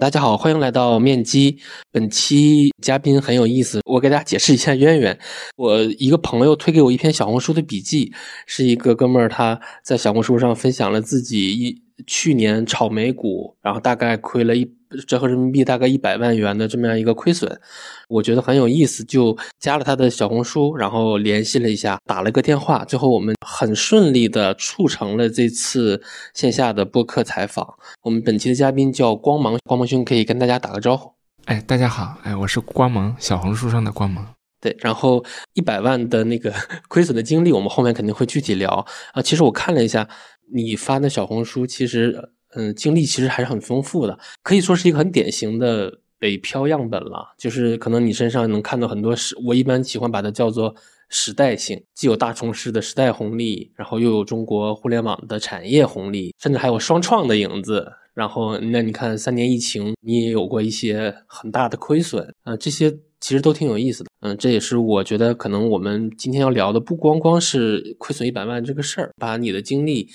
大家好，欢迎来到面基。本期嘉宾很有意思，我给大家解释一下渊源。我一个朋友推给我一篇小红书的笔记，是一个哥们儿他在小红书上分享了自己一去年炒美股，然后大概亏了一。折合人民币大概一百万元的这么样一个亏损，我觉得很有意思，就加了他的小红书，然后联系了一下，打了个电话，最后我们很顺利的促成了这次线下的播客采访。我们本期的嘉宾叫光芒，光芒兄可以跟大家打个招呼。哎，大家好，哎，我是光芒，小红书上的光芒。对，然后一百万的那个 亏损的经历，我们后面肯定会具体聊啊。其实我看了一下你发的小红书，其实。嗯，经历其实还是很丰富的，可以说是一个很典型的北漂样本了。就是可能你身上能看到很多时，我一般喜欢把它叫做时代性，既有大城市的时代红利，然后又有中国互联网的产业红利，甚至还有双创的影子。然后那你看三年疫情，你也有过一些很大的亏损啊，这些其实都挺有意思的。嗯，这也是我觉得可能我们今天要聊的，不光光是亏损一百万这个事儿，把你的经历。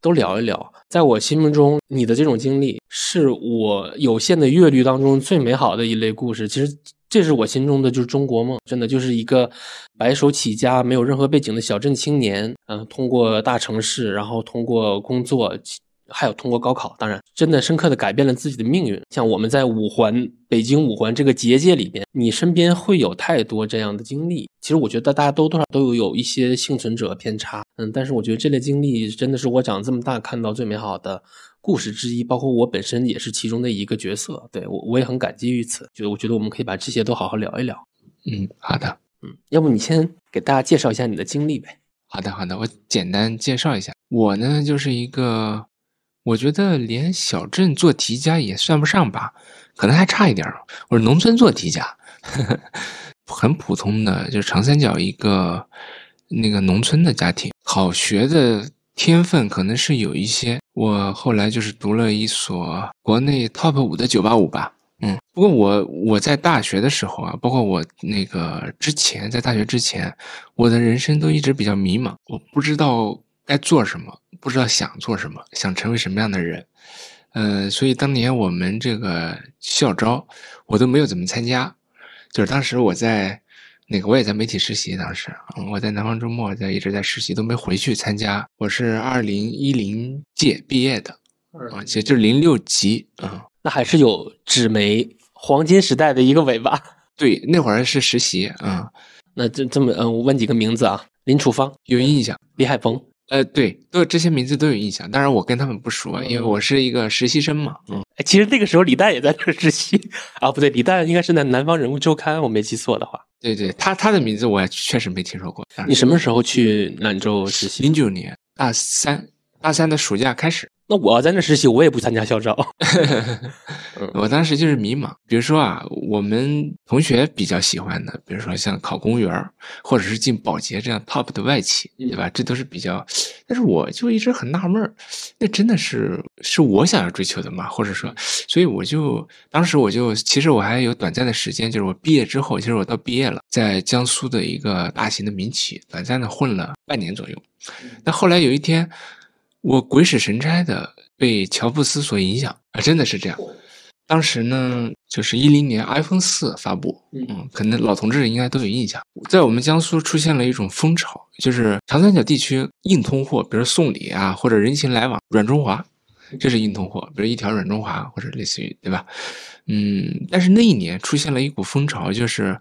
都聊一聊，在我心目中，你的这种经历是我有限的阅历当中最美好的一类故事。其实，这是我心中的就是中国梦，真的就是一个白手起家、没有任何背景的小镇青年。嗯，通过大城市，然后通过工作。还有通过高考，当然真的深刻的改变了自己的命运。像我们在五环、北京五环这个结界里边，你身边会有太多这样的经历。其实我觉得大家都多少都有有一些幸存者偏差，嗯，但是我觉得这类经历真的是我长这么大看到最美好的故事之一。包括我本身也是其中的一个角色，对我我也很感激于此。就我觉得我们可以把这些都好好聊一聊。嗯，好的，嗯，要不你先给大家介绍一下你的经历呗？好的，好的，我简单介绍一下，我呢就是一个。我觉得连小镇做题家也算不上吧，可能还差一点儿。我是农村做题家，很普通的，就是长三角一个那个农村的家庭。好学的天分可能是有一些。我后来就是读了一所国内 top 五的九八五吧，嗯。不过我我在大学的时候啊，包括我那个之前在大学之前，我的人生都一直比较迷茫，我不知道该做什么。不知道想做什么，想成为什么样的人，呃，所以当年我们这个校招，我都没有怎么参加。就是当时我在那个，我也在媒体实习，当时我在南方周末在一直在实习，都没回去参加。我是二零一零届毕业的，啊，其实就是零六级啊，那还是有纸媒黄金时代的一个尾巴。对，那会儿是实习啊。那这这么，嗯，我问几个名字啊，林楚芳有印象，李海峰。呃，对，都这些名字都有印象。当然，我跟他们不熟，因为我是一个实习生嘛。嗯，其实那个时候李诞也在这实习啊，不对，李诞应该是在《南方人物周刊》，我没记错的话。对对，他他的名字我确实没听说过。你什么时候去兰州实习？零九年大三，大三的暑假开始。那我要在那实习，我也不参加校招。我当时就是迷茫。比如说啊，我们同学比较喜欢的，比如说像考公务员，或者是进保洁这样 top 的外企，对吧？这都是比较。但是我就一直很纳闷儿那真的是是我想要追求的吗？或者说，所以我就当时我就其实我还有短暂的时间，就是我毕业之后，其实我到毕业了，在江苏的一个大型的民企短暂的混了半年左右。那后来有一天。我鬼使神差的被乔布斯所影响啊，真的是这样。当时呢，就是一零年 iPhone 四发布，嗯，可能老同志应该都有印象。在我们江苏出现了一种风潮，就是长三角地区硬通货，比如送礼啊，或者人情来往，软中华，这是硬通货，比如一条软中华或者类似于，对吧？嗯，但是那一年出现了一股风潮，就是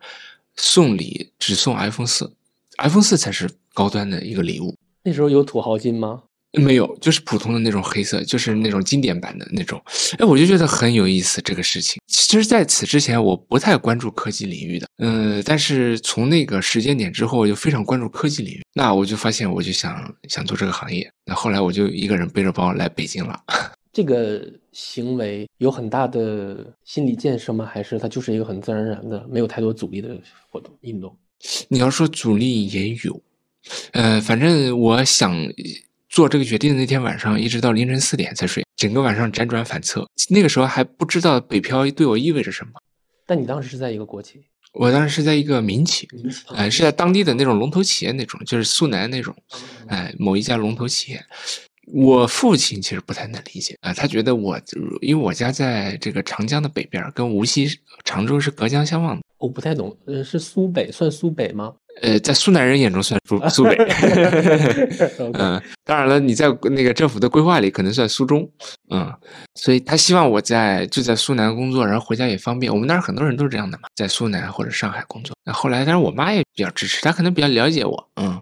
送礼只送 iPhone 四，iPhone 四才是高端的一个礼物。那时候有土豪金吗？没有，就是普通的那种黑色，就是那种经典版的那种。哎，我就觉得很有意思这个事情。其实，在此之前，我不太关注科技领域的。嗯，但是从那个时间点之后，我就非常关注科技领域。那我就发现，我就想想做这个行业。那后来，我就一个人背着包来北京了。这个行为有很大的心理建设吗？还是它就是一个很自然而然的、没有太多阻力的活动运动？你要说阻力也有，呃，反正我想。做这个决定的那天晚上，一直到凌晨四点才睡，整个晚上辗转反侧。那个时候还不知道北漂对我意味着什么。但你当时是在一个国企？我当时是在一个民企，哎，是在当地的那种龙头企业那种，就是苏南那种，哎，某一家龙头企业。我父亲其实不太能理解啊，他觉得我因为我家在这个长江的北边，跟无锡、常州是隔江相望的。我不太懂，呃，是苏北算苏北吗？呃，在苏南人眼中算苏苏北。嗯，当然了，你在那个政府的规划里可能算苏中。嗯，所以他希望我在就在苏南工作，然后回家也方便。我们那儿很多人都是这样的嘛，在苏南或者上海工作。那后来，但是我妈也比较支持，她可能比较了解我。嗯。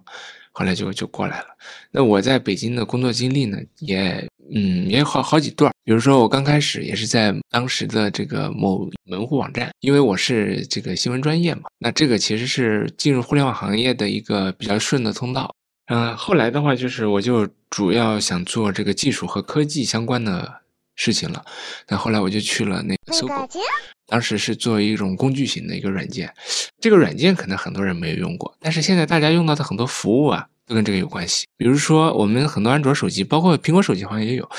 后来就就过来了。那我在北京的工作经历呢，也嗯也有好好几段。比如说我刚开始也是在当时的这个某门户网站，因为我是这个新闻专业嘛，那这个其实是进入互联网行业的一个比较顺的通道。嗯，后来的话就是我就主要想做这个技术和科技相关的事情了。那后来我就去了那个搜狗。当时是作为一种工具型的一个软件，这个软件可能很多人没有用过，但是现在大家用到的很多服务啊，都跟这个有关系。比如说，我们很多安卓手机，包括苹果手机好像也有，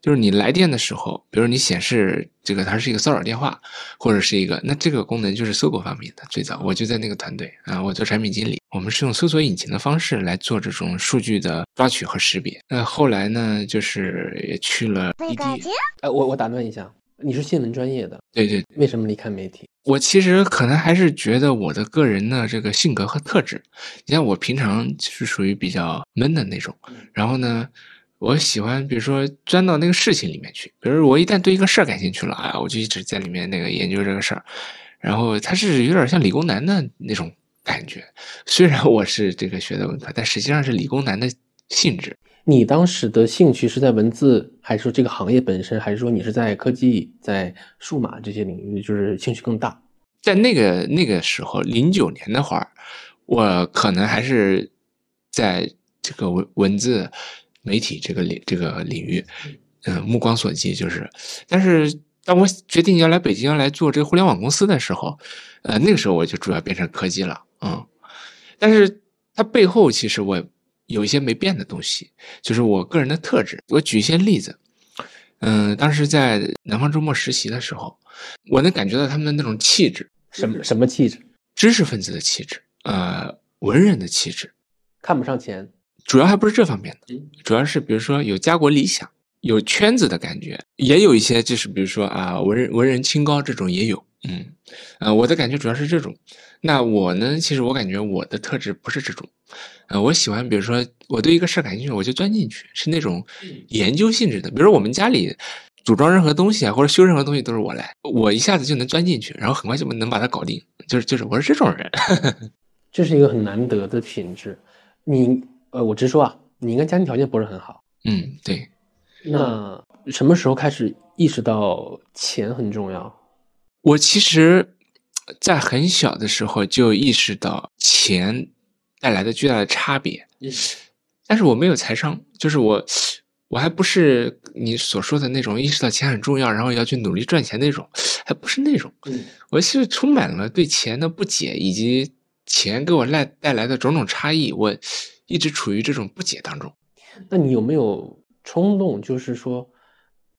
就是你来电的时候，比如你显示这个它是一个骚扰电话，或者是一个，那这个功能就是搜狗发明的。最早我就在那个团队啊，我做产品经理，我们是用搜索引擎的方式来做这种数据的抓取和识别。那后来呢，就是也去了滴滴。哎，我我打断一下。你是新闻专业的，对对，为什么离开媒体？我其实可能还是觉得我的个人的这个性格和特质，你像我平常是属于比较闷的那种，然后呢，我喜欢比如说钻到那个事情里面去，比如我一旦对一个事儿感兴趣了啊，我就一直在里面那个研究这个事儿，然后他是有点像理工男的那种感觉，虽然我是这个学的文科，但实际上是理工男的性质。你当时的兴趣是在文字，还是说这个行业本身，还是说你是在科技、在数码这些领域，就是兴趣更大？在那个那个时候，零九年那会儿，我可能还是在这个文文字媒体这个领这个领域，嗯，目光所及就是。但是当我决定要来北京要来做这个互联网公司的时候，呃，那个时候我就主要变成科技了，嗯。但是它背后其实我。有一些没变的东西，就是我个人的特质。我举一些例子，嗯，当时在南方周末实习的时候，我能感觉到他们的那种气质，什么什么气质？知识分子的气质，呃，文人的气质，看不上钱，主要还不是这方面的，主要是比如说有家国理想，有圈子的感觉，也有一些就是比如说啊，文人文人清高这种也有，嗯，呃，我的感觉主要是这种。那我呢？其实我感觉我的特质不是这种，呃，我喜欢，比如说我对一个事儿感兴趣，我就钻进去，是那种研究性质的。比如说我们家里组装任何东西啊，或者修任何东西都是我来，我一下子就能钻进去，然后很快就能把它搞定。就是就是我是这种人，这是一个很难得的品质。你呃，我直说啊，你应该家庭条件不是很好。嗯，对。那什么时候开始意识到钱很重要？我其实。在很小的时候就意识到钱带来的巨大的差别，但是我没有财商，就是我我还不是你所说的那种意识到钱很重要，然后要去努力赚钱那种，还不是那种。我是充满了对钱的不解，以及钱给我带带来的种种差异，我一直处于这种不解当中。那你有没有冲动？就是说，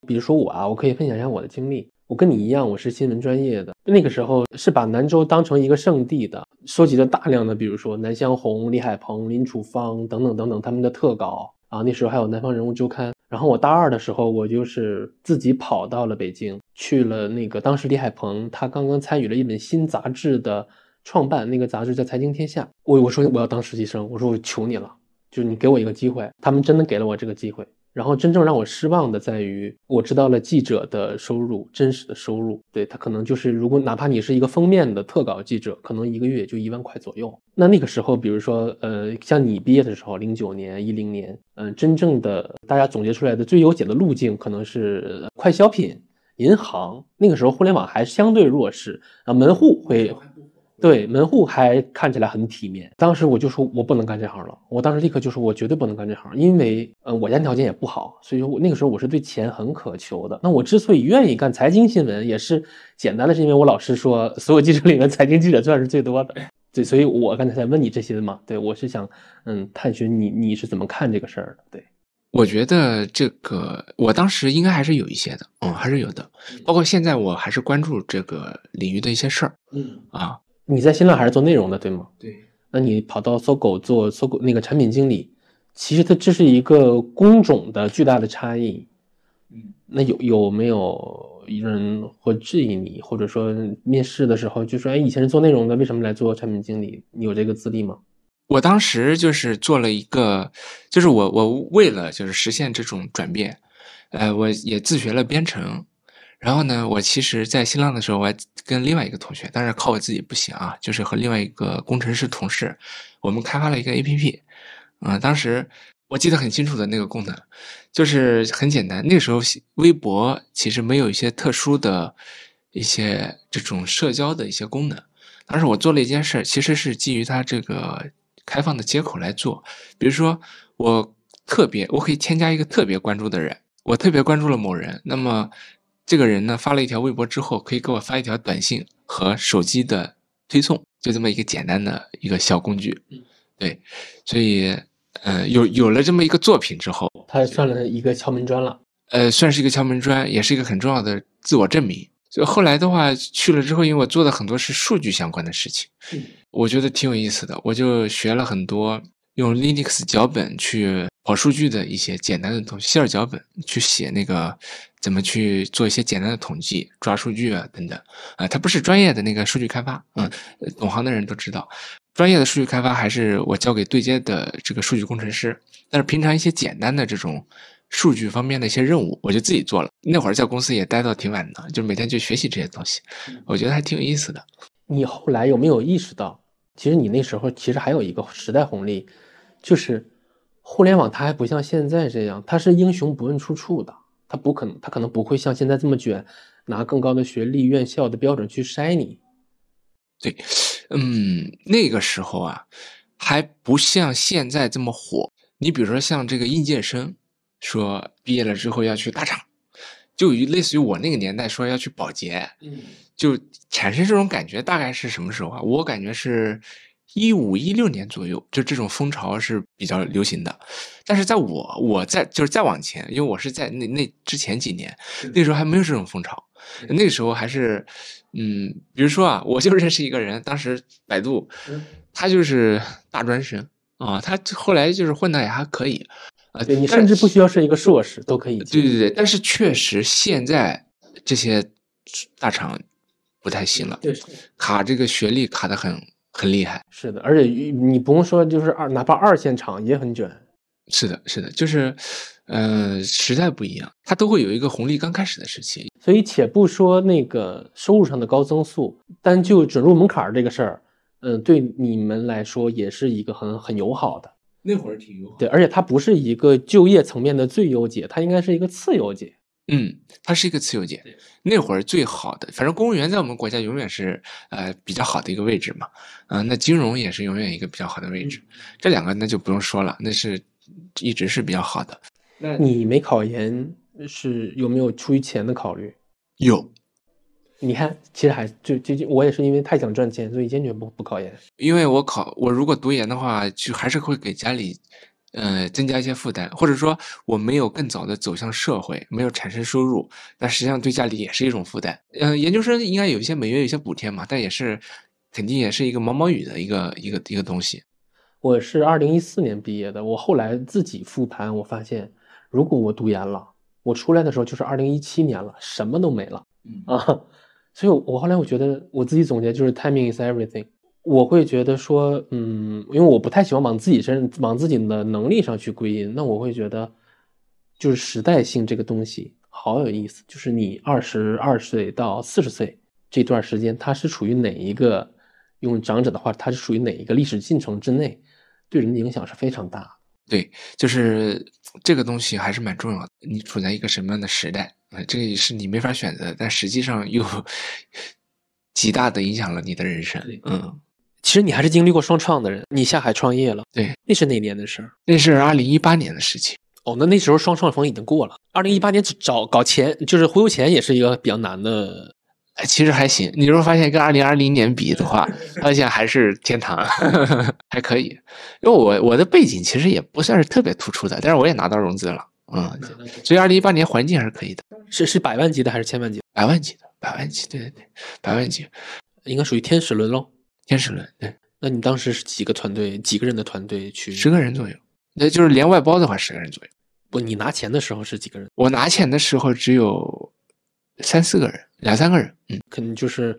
比如说我啊，我可以分享一下我的经历。我跟你一样，我是新闻专业的。那个时候是把南州当成一个圣地的，收集了大量的，比如说南湘红、李海鹏、林楚芳等等等等他们的特稿啊。那时候还有《南方人物周刊》。然后我大二的时候，我就是自己跑到了北京，去了那个当时李海鹏他刚刚参与了一本新杂志的创办，那个杂志叫《财经天下》。我我说我要当实习生，我说我求你了，就是你给我一个机会。他们真的给了我这个机会。然后真正让我失望的在于，我知道了记者的收入，真实的收入，对他可能就是，如果哪怕你是一个封面的特稿记者，可能一个月也就一万块左右。那那个时候，比如说，呃，像你毕业的时候，零九年、一零年，嗯，真正的大家总结出来的最优解的路径，可能是快消品、银行。那个时候互联网还相对弱势啊，门户会。对门户还看起来很体面，当时我就说，我不能干这行了。我当时立刻就说，我绝对不能干这行，因为，呃，我家条件也不好，所以说我那个时候我是对钱很渴求的。那我之所以愿意干财经新闻，也是简单的是因为我老师说，所有记者里面财经记者赚是最多的。对，所以我刚才在问你这些的嘛。对，我是想，嗯，探寻你你是怎么看这个事儿的。对，我觉得这个我当时应该还是有一些的，嗯，还是有的。包括现在我还是关注这个领域的一些事儿，嗯啊。你在新浪还是做内容的，对吗？对。那你跑到搜狗做搜狗那个产品经理，其实它这是一个工种的巨大的差异。嗯，那有有没有人会质疑你，或者说面试的时候就说，哎，以前是做内容的，为什么来做产品经理？你有这个资历吗？我当时就是做了一个，就是我我为了就是实现这种转变，呃，我也自学了编程。然后呢，我其实，在新浪的时候，我还跟另外一个同学，当然靠我自己不行啊，就是和另外一个工程师同事，我们开发了一个 A P P。啊，当时我记得很清楚的那个功能，就是很简单。那时候微博其实没有一些特殊的一些这种社交的一些功能。当时我做了一件事，其实是基于它这个开放的接口来做。比如说，我特别我可以添加一个特别关注的人，我特别关注了某人，那么。这个人呢发了一条微博之后，可以给我发一条短信和手机的推送，就这么一个简单的一个小工具。对，所以，呃，有有了这么一个作品之后，他算了一个敲门砖了。呃，算是一个敲门砖，也是一个很重要的自我证明。就后来的话去了之后，因为我做的很多是数据相关的事情，我觉得挺有意思的，我就学了很多用 Linux 脚本去跑数据的一些简单的东西，希尔脚本去写那个。怎么去做一些简单的统计、抓数据啊等等啊？它不是专业的那个数据开发，嗯，懂行的人都知道，专业的数据开发还是我交给对接的这个数据工程师。但是平常一些简单的这种数据方面的一些任务，我就自己做了。那会儿在公司也待到挺晚的，就每天就学习这些东西，我觉得还挺有意思的。你后来有没有意识到，其实你那时候其实还有一个时代红利，就是互联网它还不像现在这样，它是英雄不问出处的。它不可能，它可能不会像现在这么卷，拿更高的学历、院校的标准去筛你。对，嗯，那个时候啊，还不像现在这么火。你比如说像这个应届生，说毕业了之后要去大厂，就类似于我那个年代说要去保洁，嗯，就产生这种感觉，大概是什么时候啊？我感觉是。一五一六年左右，就这种风潮是比较流行的。但是在我我在就是再往前，因为我是在那那之前几年，那时候还没有这种风潮。那个时候还是，嗯，比如说啊，我就认识一个人，当时百度，他就是大专生啊，他后来就是混的也还可以啊。对你甚至不需要是一个硕士都可以。对对对，但是确实现在这些大厂不太行了，卡这个学历卡的很。很厉害，是的，而且你不用说，就是二，哪怕二线厂也很卷。是的，是的，就是，呃，时代不一样，它都会有一个红利刚开始的时期。所以，且不说那个收入上的高增速，单就准入门槛这个事儿，嗯，对你们来说也是一个很很友好的。那会儿挺友好。对，而且它不是一个就业层面的最优解，它应该是一个次优解。嗯，它是一个自由解。那会儿最好的，反正公务员在我们国家永远是呃比较好的一个位置嘛。啊，那金融也是永远一个比较好的位置。这两个那就不用说了，那是一直是比较好的。那你没考研是有没有出于钱的考虑？有。你看，其实还就就就我也是因为太想赚钱，所以坚决不不考研。因为我考我如果读研的话，就还是会给家里。呃，增加一些负担，或者说我没有更早的走向社会，没有产生收入，那实际上对家里也是一种负担。嗯，研究生应该有一些每月有一些补贴嘛，但也是肯定也是一个毛毛雨的一个一个一个东西。我是二零一四年毕业的，我后来自己复盘，我发现如果我读研了，我出来的时候就是二零一七年了，什么都没了嗯啊。所以，我后来我觉得我自己总结就是 timing is everything。我会觉得说，嗯，因为我不太喜欢往自己身、往自己的能力上去归因。那我会觉得，就是时代性这个东西好有意思。就是你二十二岁到四十岁这段时间，它是处于哪一个？用长者的话，它是属于哪一个历史进程之内？对人的影响是非常大。对，就是这个东西还是蛮重要的。你处在一个什么样的时代啊？这个是你没法选择，但实际上又 极大的影响了你的人生。嗯。其实你还是经历过双创的人，你下海创业了，对，那是哪年的事儿？那是二零一八年的事情。哦，那那时候双创风已经过了。二零一八年找搞钱，就是忽悠钱，也是一个比较难的。哎，其实还行。你如果发现跟二零二零年比的话，发现还是天堂，还可以。因为我我的背景其实也不算是特别突出的，但是我也拿到融资了，嗯，所以二零一八年环境还是可以的。是是百万级的还是千万级？百万级的，百万级，对对对，百万级，应该属于天使轮喽。天使轮，对，那你当时是几个团队，几个人的团队去？十个人左右。那就是连外包的话，十个人左右。不，你拿钱的时候是几个人？我拿钱的时候只有三四个人，两三个人。嗯，可能就是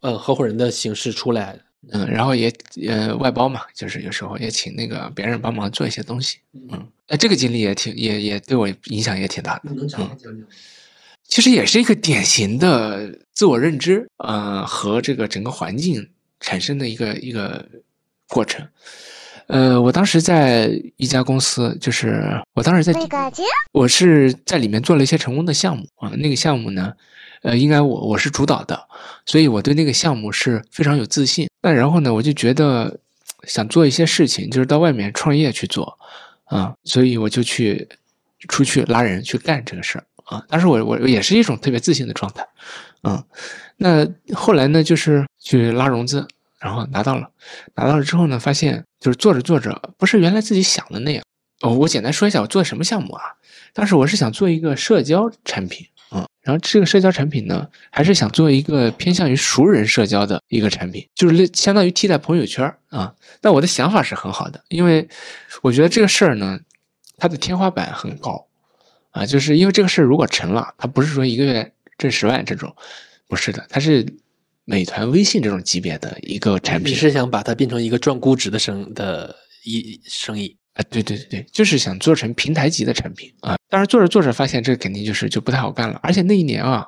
呃合伙人的形式出来。嗯，然后也呃外包嘛，就是有时候也请那个别人帮忙做一些东西。嗯，哎，这个经历也挺也也对我影响也挺大的。能讲讲讲？其实也是一个典型的自我认知，呃，和这个整个环境产生的一个一个过程。呃，我当时在一家公司，就是我当时在，我是在里面做了一些成功的项目啊。那个项目呢，呃，应该我我是主导的，所以我对那个项目是非常有自信。那然后呢，我就觉得想做一些事情，就是到外面创业去做啊，所以我就去出去拉人去干这个事儿啊。当时我我也是一种特别自信的状态，嗯。那后来呢，就是去拉融资。然后拿到了，拿到了之后呢，发现就是做着做着，不是原来自己想的那样。哦，我简单说一下我做什么项目啊？当时我是想做一个社交产品，嗯，然后这个社交产品呢，还是想做一个偏向于熟人社交的一个产品，就是相当于替代朋友圈啊。但我的想法是很好的，因为我觉得这个事儿呢，它的天花板很高啊，就是因为这个事儿如果成了，它不是说一个月挣十万这种，不是的，它是。美团、微信这种级别的一个产品，你是想把它变成一个赚估值的生的一生意啊？对对对对，就是想做成平台级的产品啊。当然做着做着发现这肯定就是就不太好干了，而且那一年啊，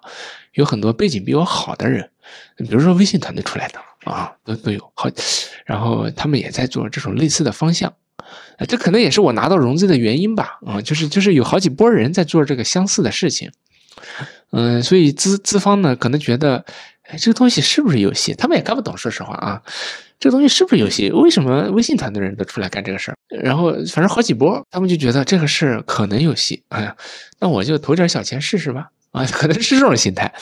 有很多背景比我好的人，比如说微信团队出来的啊，都都有好，然后他们也在做这种类似的方向，啊，这可能也是我拿到融资的原因吧啊，就是就是有好几波人在做这个相似的事情，嗯，所以资资方呢可能觉得。哎，这个东西是不是游戏？他们也看不懂，说实话啊，这个东西是不是游戏？为什么微信团队人都出来干这个事儿？然后反正好几波，他们就觉得这个事可能游戏。哎呀，那我就投点小钱试试吧。啊，可能是这种心态。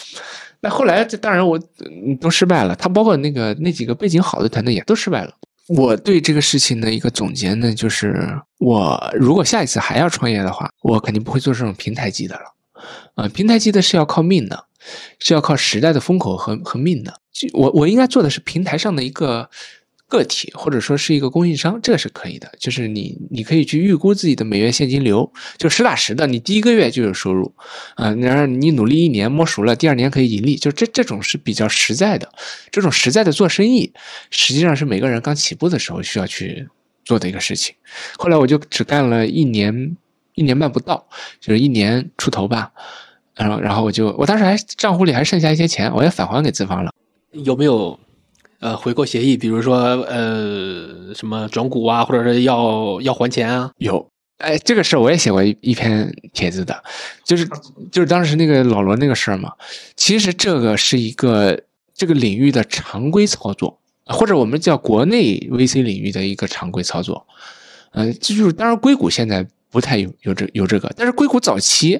那后来这当然我都失败了，他包括那个那几个背景好的团队也都失败了。我对这个事情的一个总结呢，就是我如果下一次还要创业的话，我肯定不会做这种平台级的了。啊，平台级的是要靠命的。是要靠时代的风口和和命的。我我应该做的是平台上的一个个体，或者说是一个供应商，这是可以的。就是你你可以去预估自己的每月现金流，就实打实的，你第一个月就有收入啊。然后你努力一年摸熟了，第二年可以盈利，就这这种是比较实在的。这种实在的做生意，实际上是每个人刚起步的时候需要去做的一个事情。后来我就只干了一年一年半不到，就是一年出头吧。然后，然后我就，我当时还账户里还剩下一些钱，我也返还给资方了。有没有呃回购协议？比如说呃什么转股啊，或者是要要还钱啊？有，哎，这个事儿我也写过一一篇帖子的，就是就是当时那个老罗那个事儿嘛。其实这个是一个这个领域的常规操作，或者我们叫国内 VC 领域的一个常规操作。嗯，这就是当然硅谷现在不太有有这有这个，但是硅谷早期。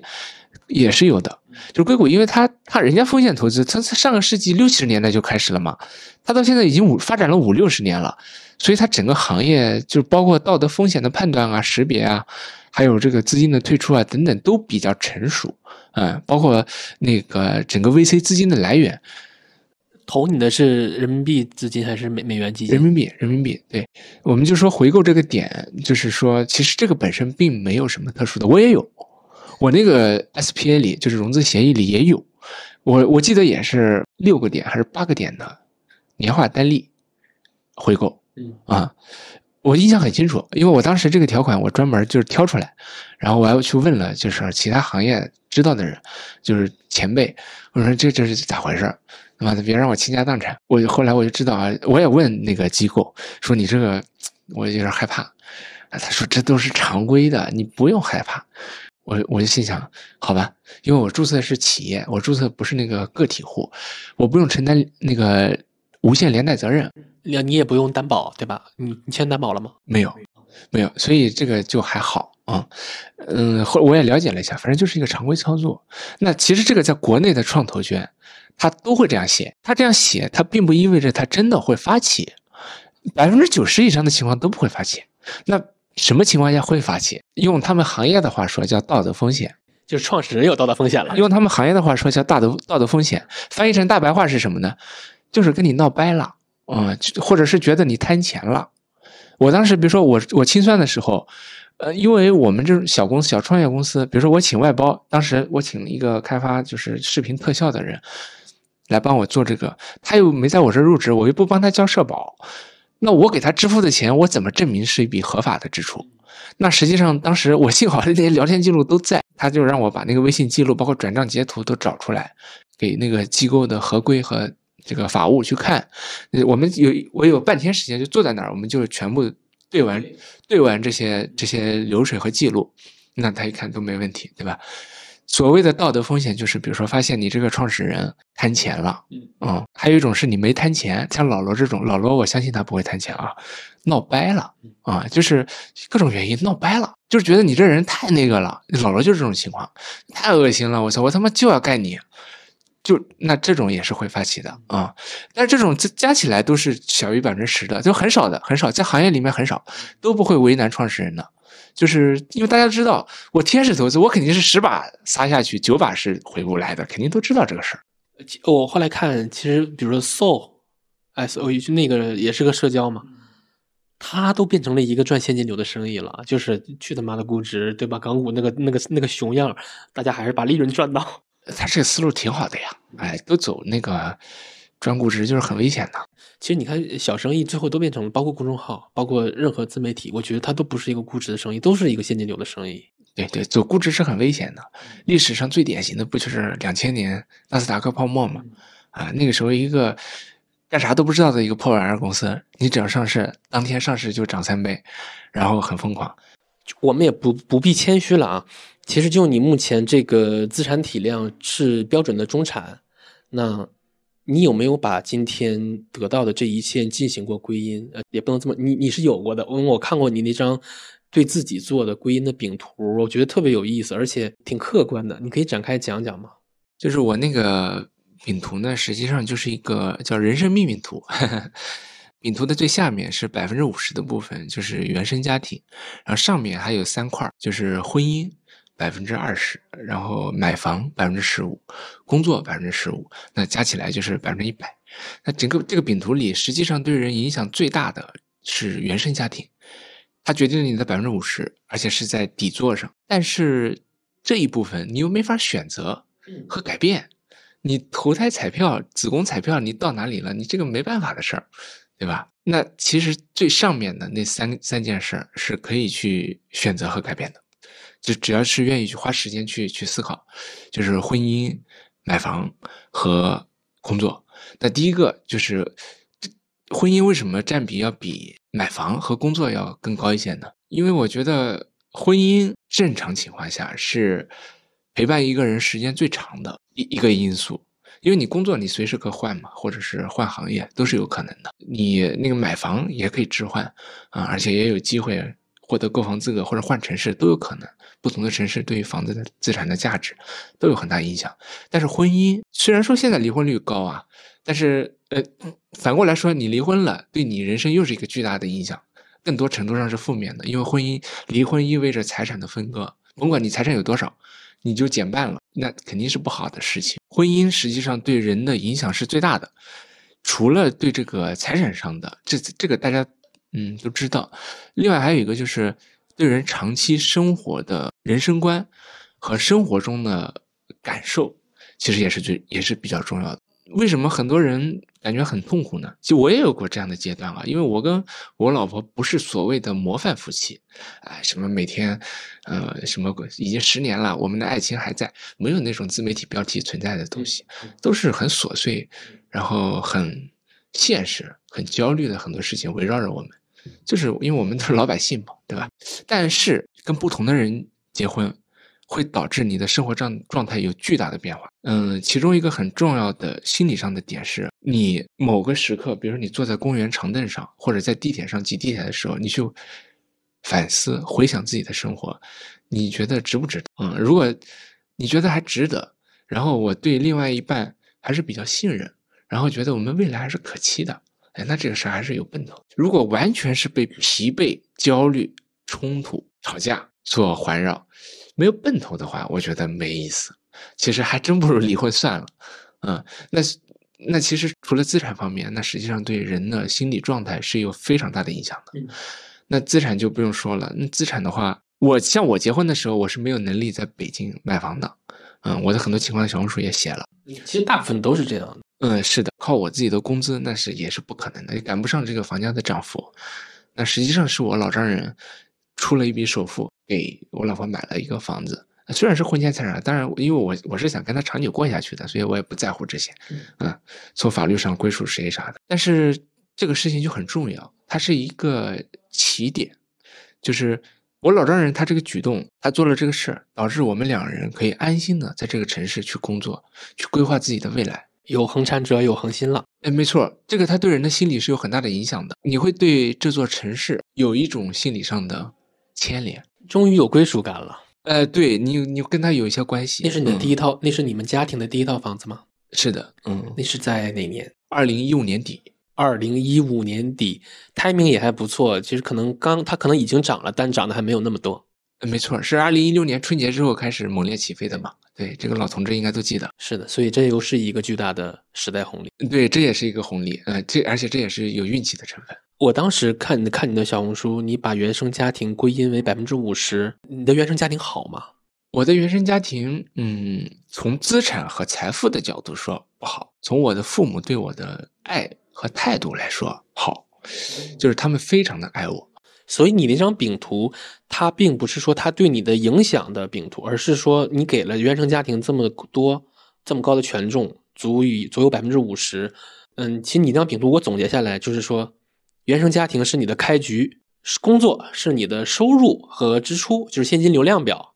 也是有的，就是硅谷，因为它它人家风险投资，它上个世纪六七十年代就开始了嘛，它到现在已经五发展了五六十年了，所以它整个行业就包括道德风险的判断啊、识别啊，还有这个资金的退出啊等等都比较成熟，嗯，包括那个整个 VC 资金的来源，投你的是人民币资金还是美美元基金？人民币，人民币。对，我们就说回购这个点，就是说其实这个本身并没有什么特殊的，我也有。我那个 SPA 里就是融资协议里也有，我我记得也是六个点还是八个点的年化单利回购，嗯啊，我印象很清楚，因为我当时这个条款我专门就是挑出来，然后我还去问了就是其他行业知道的人，就是前辈，我说这这是咋回事？他妈的别让我倾家荡产！我后来我就知道啊，我也问那个机构说你这个我有点害怕，他说这都是常规的，你不用害怕。我我就心想，好吧，因为我注册的是企业，我注册不是那个个体户，我不用承担那个无限连带责任，你你也不用担保，对吧？你你签担保了吗？没有，没有，所以这个就还好啊。嗯，后我也了解了一下，反正就是一个常规操作。那其实这个在国内的创投圈，他都会这样写，他这样写，他并不意味着他真的会发起，百分之九十以上的情况都不会发起。那。什么情况下会发起？用他们行业的话说叫道德风险，就是创始人有道德风险了。用他们行业的话说叫道德道德风险，翻译成大白话是什么呢？就是跟你闹掰了，嗯，或者是觉得你贪钱了。我当时比如说我我清算的时候，呃，因为我们这种小公司、小创业公司，比如说我请外包，当时我请了一个开发就是视频特效的人来帮我做这个，他又没在我这入职，我又不帮他交社保，那我给他支付的钱，我怎么证明是一笔合法的支出？那实际上当时我幸好那些聊天记录都在，他就让我把那个微信记录，包括转账截图都找出来，给那个机构的合规和这个法务去看。我们有我有半天时间就坐在那儿，我们就全部对完对完这些这些流水和记录，那他一看都没问题，对吧？所谓的道德风险就是，比如说发现你这个创始人贪钱了，嗯，还有一种是你没贪钱，像老罗这种，老罗我相信他不会贪钱啊，闹掰了啊，就是各种原因闹掰了，就是觉得你这人太那个了，老罗就是这种情况，太恶心了，我操，我他妈就要干你，就那这种也是会发起的啊，但是这种加加起来都是小于百分之十的，就很少的，很少，在行业里面很少，都不会为难创始人的。就是因为大家知道我天使投资，我肯定是十把撒下去，九把是回不来的，肯定都知道这个事儿。我后来看，其实比如说 Soul，S O U，就那个也是个社交嘛，它都变成了一个赚现金流的生意了。就是去他妈的估值，对吧？港股那个那个那个熊样，大家还是把利润赚到。他这个思路挺好的呀，哎，都走那个。赚估值就是很危险的。其实你看，小生意最后都变成了，包括公众号，包括任何自媒体，我觉得它都不是一个估值的生意，都是一个现金流的生意。对对，走估值是很危险的。历史上最典型的不就是两千年纳斯达克泡沫吗？啊，那个时候一个干啥都不知道的一个破玩意儿公司，你只要上市，当天上市就涨三倍，然后很疯狂。我们也不不必谦虚了啊。其实就你目前这个资产体量是标准的中产，那。你有没有把今天得到的这一切进行过归因？呃，也不能这么，你你是有过的。我我看过你那张对自己做的归因的饼图，我觉得特别有意思，而且挺客观的。你可以展开讲讲吗？就是我那个饼图呢，实际上就是一个叫人生命运图。饼图的最下面是百分之五十的部分，就是原生家庭，然后上面还有三块，就是婚姻。百分之二十，然后买房百分之十五，工作百分之十五，那加起来就是百分之一百。那整个这个饼图里，实际上对人影响最大的是原生家庭，它决定了你的百分之五十，而且是在底座上。但是这一部分你又没法选择和改变，你投胎彩票、子宫彩票，你到哪里了？你这个没办法的事儿，对吧？那其实最上面的那三三件事是可以去选择和改变的。就只要是愿意去花时间去去思考，就是婚姻、买房和工作。那第一个就是婚姻为什么占比要比买房和工作要更高一些呢？因为我觉得婚姻正常情况下是陪伴一个人时间最长的一一个因素。因为你工作你随时可换嘛，或者是换行业都是有可能的。你那个买房也可以置换啊，而且也有机会获得购房资格或者换城市都有可能。不同的城市对于房子的资产的价值都有很大影响，但是婚姻虽然说现在离婚率高啊，但是呃反过来说，你离婚了，对你人生又是一个巨大的影响，更多程度上是负面的，因为婚姻离婚意味着财产的分割，甭管你财产有多少，你就减半了，那肯定是不好的事情。婚姻实际上对人的影响是最大的，除了对这个财产上的，这这个大家嗯都知道，另外还有一个就是。对人长期生活的人生观和生活中的感受，其实也是最也是比较重要的。为什么很多人感觉很痛苦呢？其实我也有过这样的阶段啊，因为我跟我老婆不是所谓的模范夫妻，哎，什么每天，呃，什么已经十年了，我们的爱情还在，没有那种自媒体标题存在的东西，都是很琐碎，然后很现实、很焦虑的很多事情围绕着我们。就是因为我们都是老百姓嘛，对吧？但是跟不同的人结婚，会导致你的生活状状态有巨大的变化。嗯，其中一个很重要的心理上的点是，你某个时刻，比如说你坐在公园长凳上，或者在地铁上挤地铁的时候，你就反思、回想自己的生活，你觉得值不值得？嗯，如果你觉得还值得，然后我对另外一半还是比较信任，然后觉得我们未来还是可期的。哎，那这个事儿还是有奔头。如果完全是被疲惫、焦虑、冲突、吵架所环绕，没有奔头的话，我觉得没意思。其实还真不如离婚算了。嗯，那那其实除了资产方面，那实际上对人的心理状态是有非常大的影响的。那资产就不用说了。那资产的话，我像我结婚的时候，我是没有能力在北京买房的。嗯，我的很多情况小红书也写了。其实大部分都是这样的。嗯，是的，靠我自己的工资那是也是不可能的，也赶不上这个房价的涨幅。那实际上是我老丈人出了一笔首付，给我老婆买了一个房子。虽然是婚前财产，当然因为我我是想跟他长久过下去的，所以我也不在乎这些。嗯，从法律上归属谁啥的。但是这个事情就很重要，它是一个起点，就是我老丈人他这个举动，他做了这个事儿，导致我们两人可以安心的在这个城市去工作，去规划自己的未来。有恒产者有恒心了，哎，没错，这个它对人的心理是有很大的影响的。你会对这座城市有一种心理上的牵连，终于有归属感了。呃，对你，你跟他有一些关系。那是你的第一套，那是你们家庭的第一套房子吗？是的，嗯，那是在哪年？二零一五年底。二零一五年底，timing 也还不错。其实可能刚，它可能已经涨了，但涨的还没有那么多。没错，是二零一六年春节之后开始猛烈起飞的嘛？对，这个老同志应该都记得。是的，所以这又是一个巨大的时代红利。对，这也是一个红利。呃，这而且这也是有运气的成分。我当时看看你的小红书，你把原生家庭归因为百分之五十，你的原生家庭好吗？我的原生家庭，嗯，从资产和财富的角度说不好，从我的父母对我的爱和态度来说好，就是他们非常的爱我。所以你那张饼图，它并不是说它对你的影响的饼图，而是说你给了原生家庭这么多、这么高的权重，足以足有百分之五十。嗯，其实你那张饼图我总结下来就是说，原生家庭是你的开局，工作是你的收入和支出，就是现金流量表，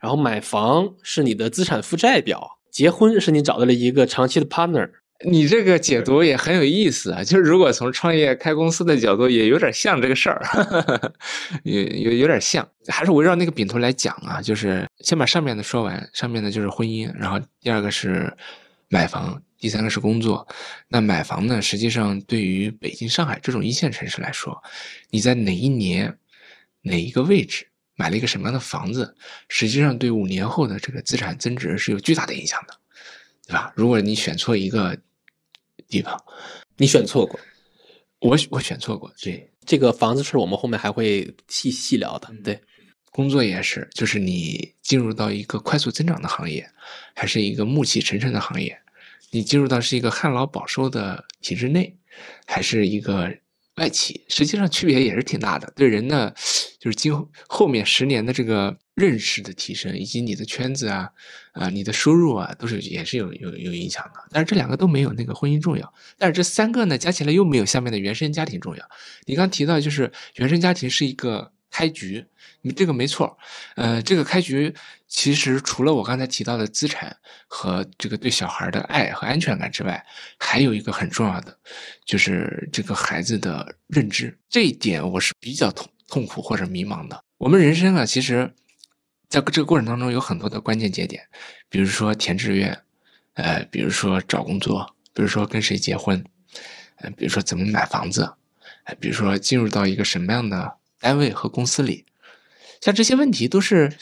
然后买房是你的资产负债表，结婚是你找到了一个长期的 partner。你这个解读也很有意思啊，就是如果从创业开公司的角度，也有点像这个事儿，有有有点像，还是围绕那个饼图来讲啊，就是先把上面的说完，上面的就是婚姻，然后第二个是买房，第三个是工作。那买房呢，实际上对于北京、上海这种一线城市来说，你在哪一年、哪一个位置买了一个什么样的房子，实际上对五年后的这个资产增值是有巨大的影响的，对吧？如果你选错一个。地方，你选错过，我我选错过。对，这个房子是我们后面还会细细聊的。对，工作也是，就是你进入到一个快速增长的行业，还是一个暮气沉沉的行业？你进入到是一个旱涝保收的体制内，还是一个？外企实际上区别也是挺大的，对人呢，就是今后后面十年的这个认识的提升，以及你的圈子啊，啊，你的收入啊，都是也是有有有影响的。但是这两个都没有那个婚姻重要，但是这三个呢加起来又没有下面的原生家庭重要。你刚提到就是原生家庭是一个。开局，你这个没错，呃，这个开局其实除了我刚才提到的资产和这个对小孩的爱和安全感之外，还有一个很重要的，就是这个孩子的认知。这一点我是比较痛痛苦或者迷茫的。我们人生啊，其实在这个过程当中有很多的关键节点，比如说填志愿，呃，比如说找工作，比如说跟谁结婚，呃，比如说怎么买房子，比如说进入到一个什么样的。单位和公司里，像这些问题都是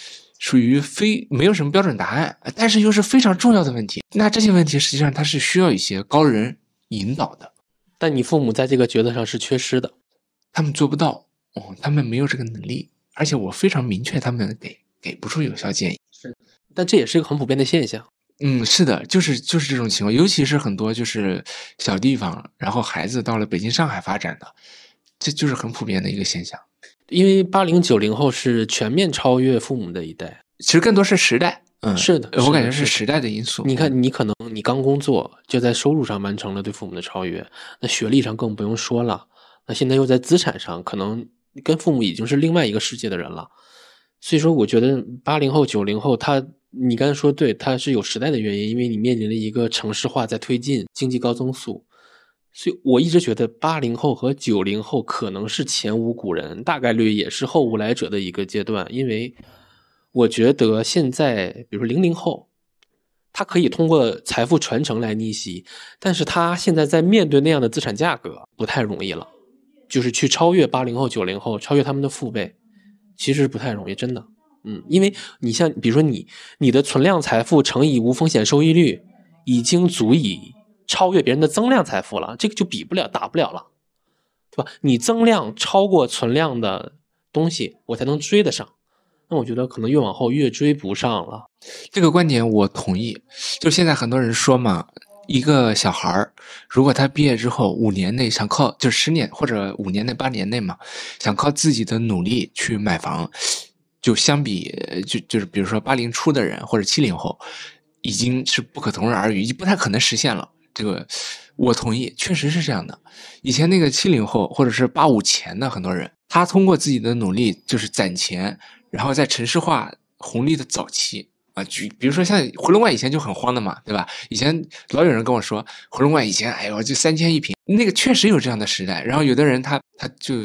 属于非没有什么标准答案，但是又是非常重要的问题。那这些问题实际上它是需要一些高人引导的。但你父母在这个角色上是缺失的，他们做不到，哦，他们没有这个能力，而且我非常明确，他们给给不出有效建议。是，但这也是一个很普遍的现象。嗯，是的，就是就是这种情况，尤其是很多就是小地方，然后孩子到了北京、上海发展的，这就是很普遍的一个现象。因为八零九零后是全面超越父母的一代，其实更多是时代，嗯，是的，我感觉是时代的因素。你看，你可能你刚工作就在收入上完成了对父母的超越，那学历上更不用说了，那现在又在资产上，可能跟父母已经是另外一个世界的人了。所以说，我觉得八零后九零后，他你刚才说对，他是有时代的原因，因为你面临了一个城市化在推进，经济高增速。所以我一直觉得八零后和九零后可能是前无古人，大概率也是后无来者的一个阶段。因为我觉得现在，比如说零零后，他可以通过财富传承来逆袭，但是他现在在面对那样的资产价格，不太容易了。就是去超越八零后、九零后，超越他们的父辈，其实不太容易，真的。嗯，因为你像比如说你，你的存量财富乘以无风险收益率，已经足以。超越别人的增量财富了，这个就比不了，打不了了。对吧？你增量超过存量的东西，我才能追得上。那我觉得可能越往后越追不上了。这个观点我同意。就现在很多人说嘛，一个小孩儿如果他毕业之后五年内想靠，就十年或者五年内八年内嘛，想靠自己的努力去买房，就相比就就是比如说八零初的人或者七零后，已经是不可同日而语，已经不太可能实现了。这个我同意，确实是这样的。以前那个七零后或者是八五前的很多人，他通过自己的努力就是攒钱。然后在城市化红利的早期啊，举比如说像回龙观以前就很荒的嘛，对吧？以前老有人跟我说回龙观以前，哎呦就三千一平，那个确实有这样的时代。然后有的人他他就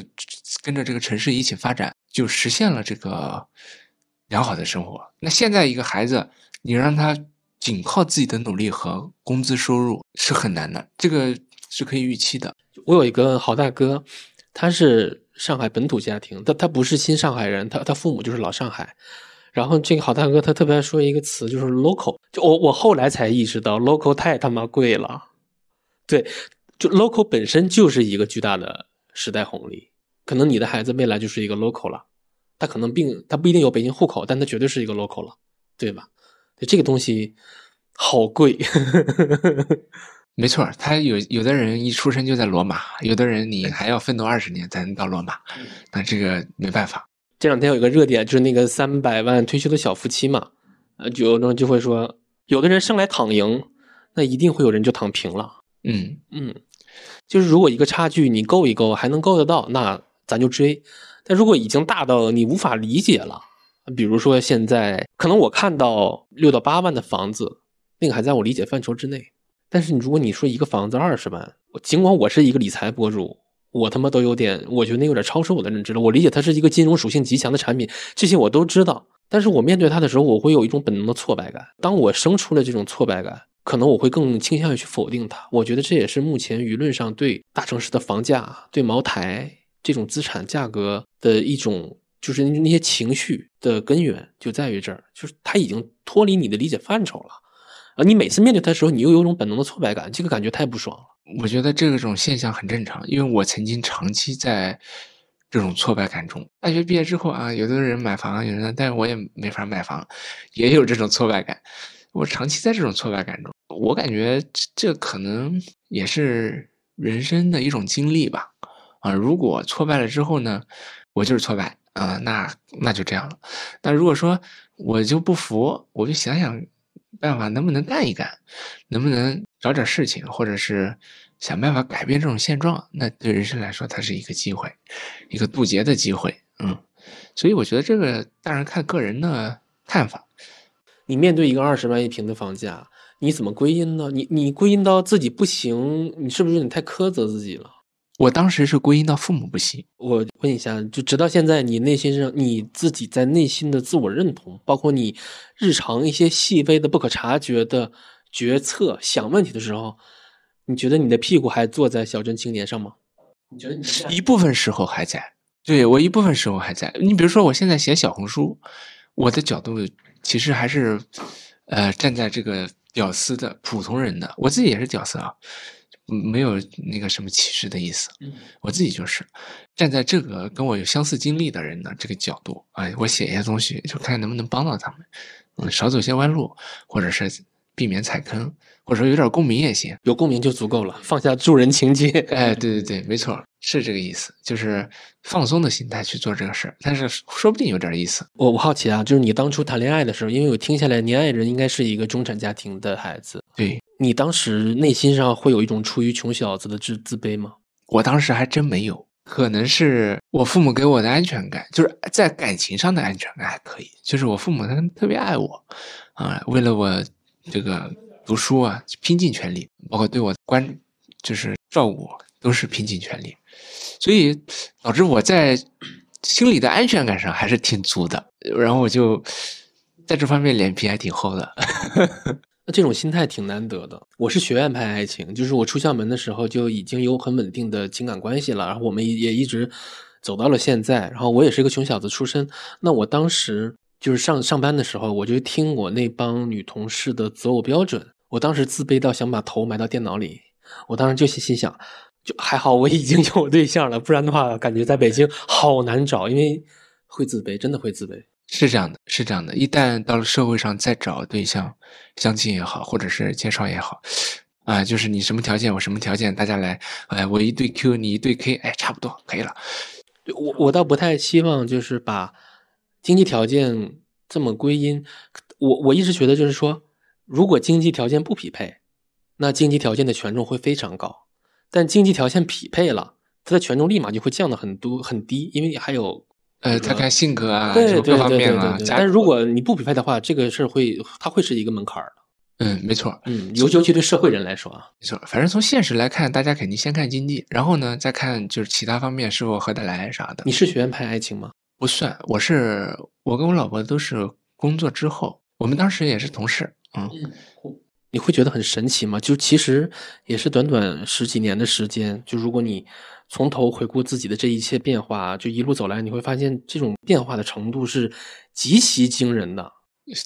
跟着这个城市一起发展，就实现了这个良好的生活。那现在一个孩子，你让他仅靠自己的努力和工资收入是很难的，这个是可以预期的。我有一个好大哥，他是。上海本土家庭，他他不是新上海人，他他父母就是老上海。然后这个好大哥他特别爱说一个词，就是 local。就我我后来才意识到，local 太他妈贵了。对，就 local 本身就是一个巨大的时代红利。可能你的孩子未来就是一个 local 了，他可能并他不一定有北京户口，但他绝对是一个 local 了，对吧？这个东西好贵。没错，他有有的人一出生就在罗马，有的人你还要奋斗二十年才能到罗马，那这个没办法。这两天有一个热点，就是那个三百万退休的小夫妻嘛，呃，就人就会说，有的人生来躺赢，那一定会有人就躺平了。嗯嗯，就是如果一个差距你够一够，还能够得到，那咱就追；但如果已经大到你无法理解了，比如说现在可能我看到六到八万的房子，那个还在我理解范畴之内。但是你如果你说一个房子二十万，尽管我是一个理财博主，我他妈都有点，我觉得那有点超出我的认知了。我理解它是一个金融属性极强的产品，这些我都知道。但是我面对它的时候，我会有一种本能的挫败感。当我生出了这种挫败感，可能我会更倾向于去否定它。我觉得这也是目前舆论上对大城市的房价、对茅台这种资产价格的一种，就是那些情绪的根源就在于这儿，就是它已经脱离你的理解范畴了。啊，你每次面对他的时候，你又有种本能的挫败感，这个感觉太不爽了。我觉得这种现象很正常，因为我曾经长期在这种挫败感中。大学毕业之后啊，有的人买房，有人，但是我也没法买房，也有这种挫败感。我长期在这种挫败感中，我感觉这可能也是人生的一种经历吧。啊，如果挫败了之后呢，我就是挫败啊，那那就这样了。但如果说我就不服，我就想想。办法能不能干一干，能不能找点事情，或者是想办法改变这种现状？那对人生来说，它是一个机会，一个渡劫的机会。嗯，所以我觉得这个当然看个人的看法。你面对一个二十万一平的房价，你怎么归因呢？你你归因到自己不行，你是不是有点太苛责自己了？我当时是归因到父母不行。我问一下，就直到现在，你内心上你自己在内心的自我认同，包括你日常一些细微的不可察觉的决策、想问题的时候，你觉得你的屁股还坐在小镇青年上吗？你觉得你一部分时候还在？对我一部分时候还在。你比如说，我现在写小红书，我的角度其实还是呃站在这个屌丝的普通人的，我自己也是屌丝啊。没有那个什么歧视的意思，我自己就是。站在这个跟我有相似经历的人的这个角度，哎，我写一些东西，就看能不能帮到他们，嗯，少走些弯路，或者是避免踩坑，或者说有点共鸣也行，有共鸣就足够了，放下助人情节，哎，对对对，没错，是这个意思，就是放松的心态去做这个事儿，但是说不定有点意思。我我好奇啊，就是你当初谈恋爱的时候，因为我听下来，你爱人应该是一个中产家庭的孩子，对。你当时内心上会有一种出于穷小子的自自卑吗？我当时还真没有，可能是我父母给我的安全感，就是在感情上的安全感还可以。就是我父母他们特别爱我，啊，为了我这个读书啊，拼尽全力，包括对我关就是照顾都是拼尽全力，所以导致我在心里的安全感上还是挺足的。然后我就在这方面脸皮还挺厚的。那这种心态挺难得的。我是学院派爱情，就是我出校门的时候就已经有很稳定的情感关系了，然后我们也一直走到了现在。然后我也是一个穷小子出身，那我当时就是上上班的时候，我就听我那帮女同事的择偶标准，我当时自卑到想把头埋到电脑里。我当时就心心想，就还好，我已经 有对象了，不然的话，感觉在北京好难找，因为会自卑，真的会自卑。是这样的，是这样的。一旦到了社会上再找对象，相亲也好，或者是介绍也好，啊，就是你什么条件，我什么条件，大家来，哎，我一对 Q，你一对 K，哎，差不多可以了。我我倒不太希望就是把经济条件这么归因。我我一直觉得就是说，如果经济条件不匹配，那经济条件的权重会非常高。但经济条件匹配了，他的权重立马就会降的很多很低，因为还有呃，他看性格啊，对各方面啊。但是如果你不匹配的话，这个事儿会，它会是一个门槛儿的。嗯，没错，嗯，尤尤其对社会人来说啊，没错。反正从现实来看，大家肯定先看经济，然后呢，再看就是其他方面是否合得来啥的。你是学院派爱情吗？不算，我是我跟我老婆都是工作之后，我们当时也是同事，嗯。你会觉得很神奇吗？就其实也是短短十几年的时间，就如果你从头回顾自己的这一切变化，就一路走来，你会发现这种变化的程度是极其惊人的，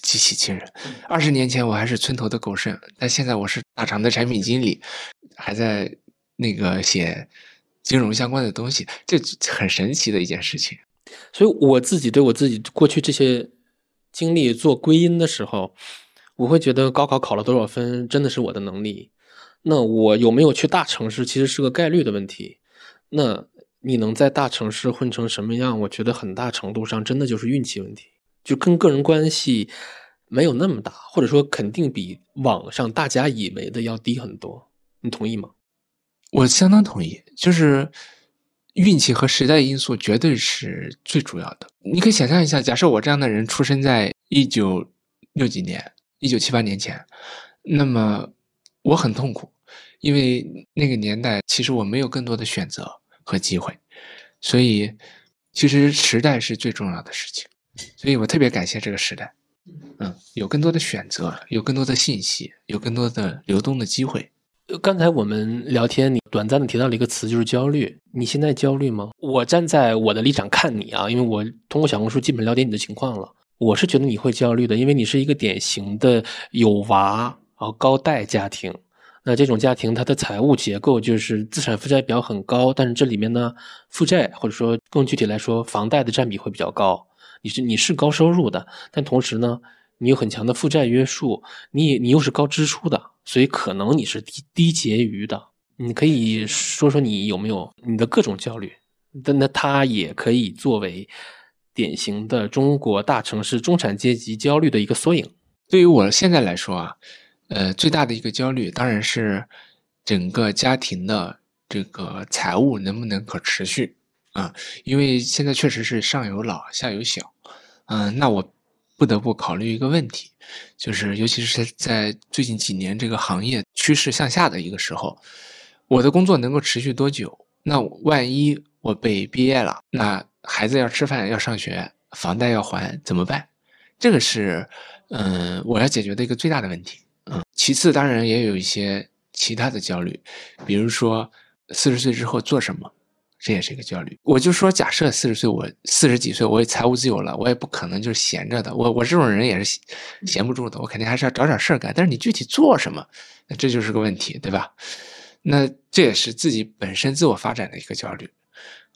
极其惊人。二十年前我还是村头的狗剩，但现在我是大厂的产品经理，还在那个写金融相关的东西，这很神奇的一件事情。所以我自己对我自己过去这些经历做归因的时候。我会觉得高考考了多少分真的是我的能力，那我有没有去大城市其实是个概率的问题。那你能在大城市混成什么样？我觉得很大程度上真的就是运气问题，就跟个人关系没有那么大，或者说肯定比网上大家以为的要低很多。你同意吗？我相当同意，就是运气和时代因素绝对是最主要的。你可以想象一下，假设我这样的人出生在一九六几年。一九七八年前，那么我很痛苦，因为那个年代其实我没有更多的选择和机会，所以其实时代是最重要的事情，所以我特别感谢这个时代，嗯，有更多的选择，有更多的信息，有更多的流动的机会。刚才我们聊天，你短暂的提到了一个词，就是焦虑。你现在焦虑吗？我站在我的立场看你啊，因为我通过小红书基本了解你的情况了。我是觉得你会焦虑的，因为你是一个典型的有娃然后高贷家庭。那这种家庭，它的财务结构就是资产负债表很高，但是这里面呢，负债或者说更具体来说，房贷的占比会比较高。你是你是高收入的，但同时呢，你有很强的负债约束，你你又是高支出的，所以可能你是低低结余的。你可以说说你有没有你的各种焦虑？但那它也可以作为。典型的中国大城市中产阶级焦虑的一个缩影。对于我现在来说啊，呃，最大的一个焦虑当然是整个家庭的这个财务能不能可持续啊？因为现在确实是上有老下有小，嗯，那我不得不考虑一个问题，就是尤其是在最近几年这个行业趋势向下的一个时候，我的工作能够持续多久？那万一我被毕业了，那？孩子要吃饭要上学，房贷要还怎么办？这个是，嗯，我要解决的一个最大的问题。嗯，其次当然也有一些其他的焦虑，比如说四十岁之后做什么，这也是一个焦虑。我就说，假设四十岁，我四十几岁，我也财务自由了，我也不可能就是闲着的。我我这种人也是闲不住的，我肯定还是要找点事儿干。但是你具体做什么，那这就是个问题，对吧？那这也是自己本身自我发展的一个焦虑。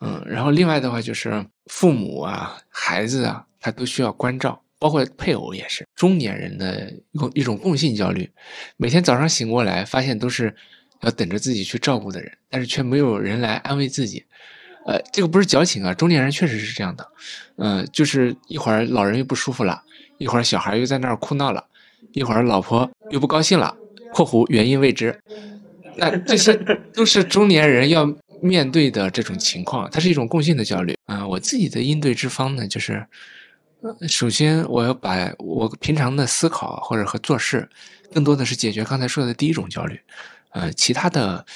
嗯，然后另外的话就是父母啊、孩子啊，他都需要关照，包括配偶也是。中年人的一种一种共性焦虑，每天早上醒过来，发现都是要等着自己去照顾的人，但是却没有人来安慰自己。呃，这个不是矫情啊，中年人确实是这样的。嗯，就是一会儿老人又不舒服了，一会儿小孩又在那儿哭闹了，一会儿老婆又不高兴了（括弧原因未知）。那这些都是中年人要。面对的这种情况，它是一种共性的焦虑啊。我自己的应对之方呢，就是，首先我要把我平常的思考或者和做事，更多的是解决刚才说的第一种焦虑，呃，其他的，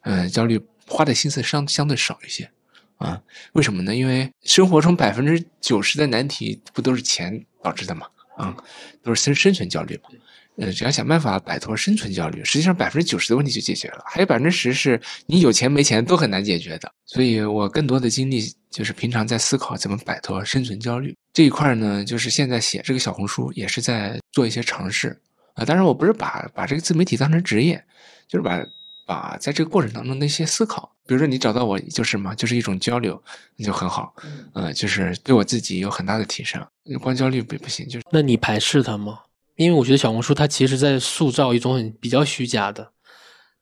呃，焦虑花的心思相相对少一些啊。为什么呢？因为生活中百分之九十的难题不都是钱导致的吗？啊，都是生生存焦虑嘛。呃，只要想办法摆脱生存焦虑，实际上百分之九十的问题就解决了，还有百分之十是你有钱没钱都很难解决的。所以我更多的精力就是平常在思考怎么摆脱生存焦虑这一块呢，就是现在写这个小红书也是在做一些尝试啊。当然我不是把把这个自媒体当成职业，就是把把在这个过程当中的一些思考，比如说你找到我就是嘛，就是一种交流，那就很好，嗯，就是对我自己有很大的提升。光焦虑不不行，就是那你排斥它吗？因为我觉得小红书它其实在塑造一种很比较虚假的，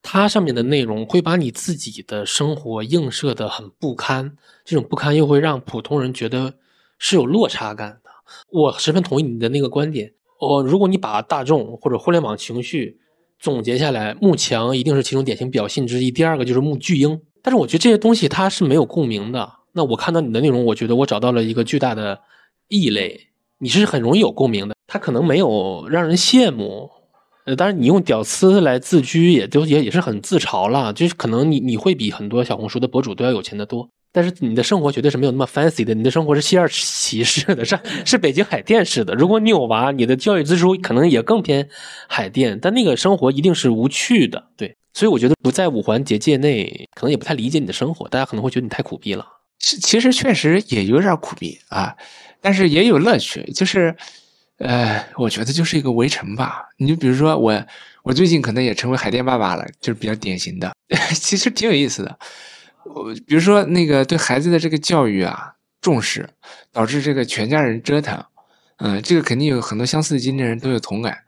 它上面的内容会把你自己的生活映射的很不堪，这种不堪又会让普通人觉得是有落差感的。我十分同意你的那个观点。哦，如果你把大众或者互联网情绪总结下来，慕强一定是其中典型表现之一。第二个就是慕巨婴，但是我觉得这些东西它是没有共鸣的。那我看到你的内容，我觉得我找到了一个巨大的异类，你是很容易有共鸣的。他可能没有让人羡慕，呃，当然你用屌丝来自居，也都也也是很自嘲了。就是可能你你会比很多小红书的博主都要有钱的多。但是你的生活绝对是没有那么 fancy 的，你的生活是西二旗式的，是是北京海淀式的。如果你有娃，你的教育支出可能也更偏海淀，但那个生活一定是无趣的。对，所以我觉得不在五环结界内，可能也不太理解你的生活，大家可能会觉得你太苦逼了。其其实确实也有点苦逼啊，但是也有乐趣，就是，呃，我觉得就是一个围城吧。你就比如说我，我最近可能也成为海淀爸爸了，就是比较典型的，其实挺有意思的。我比如说那个对孩子的这个教育啊重视，导致这个全家人折腾，嗯，这个肯定有很多相似的经历人都有同感。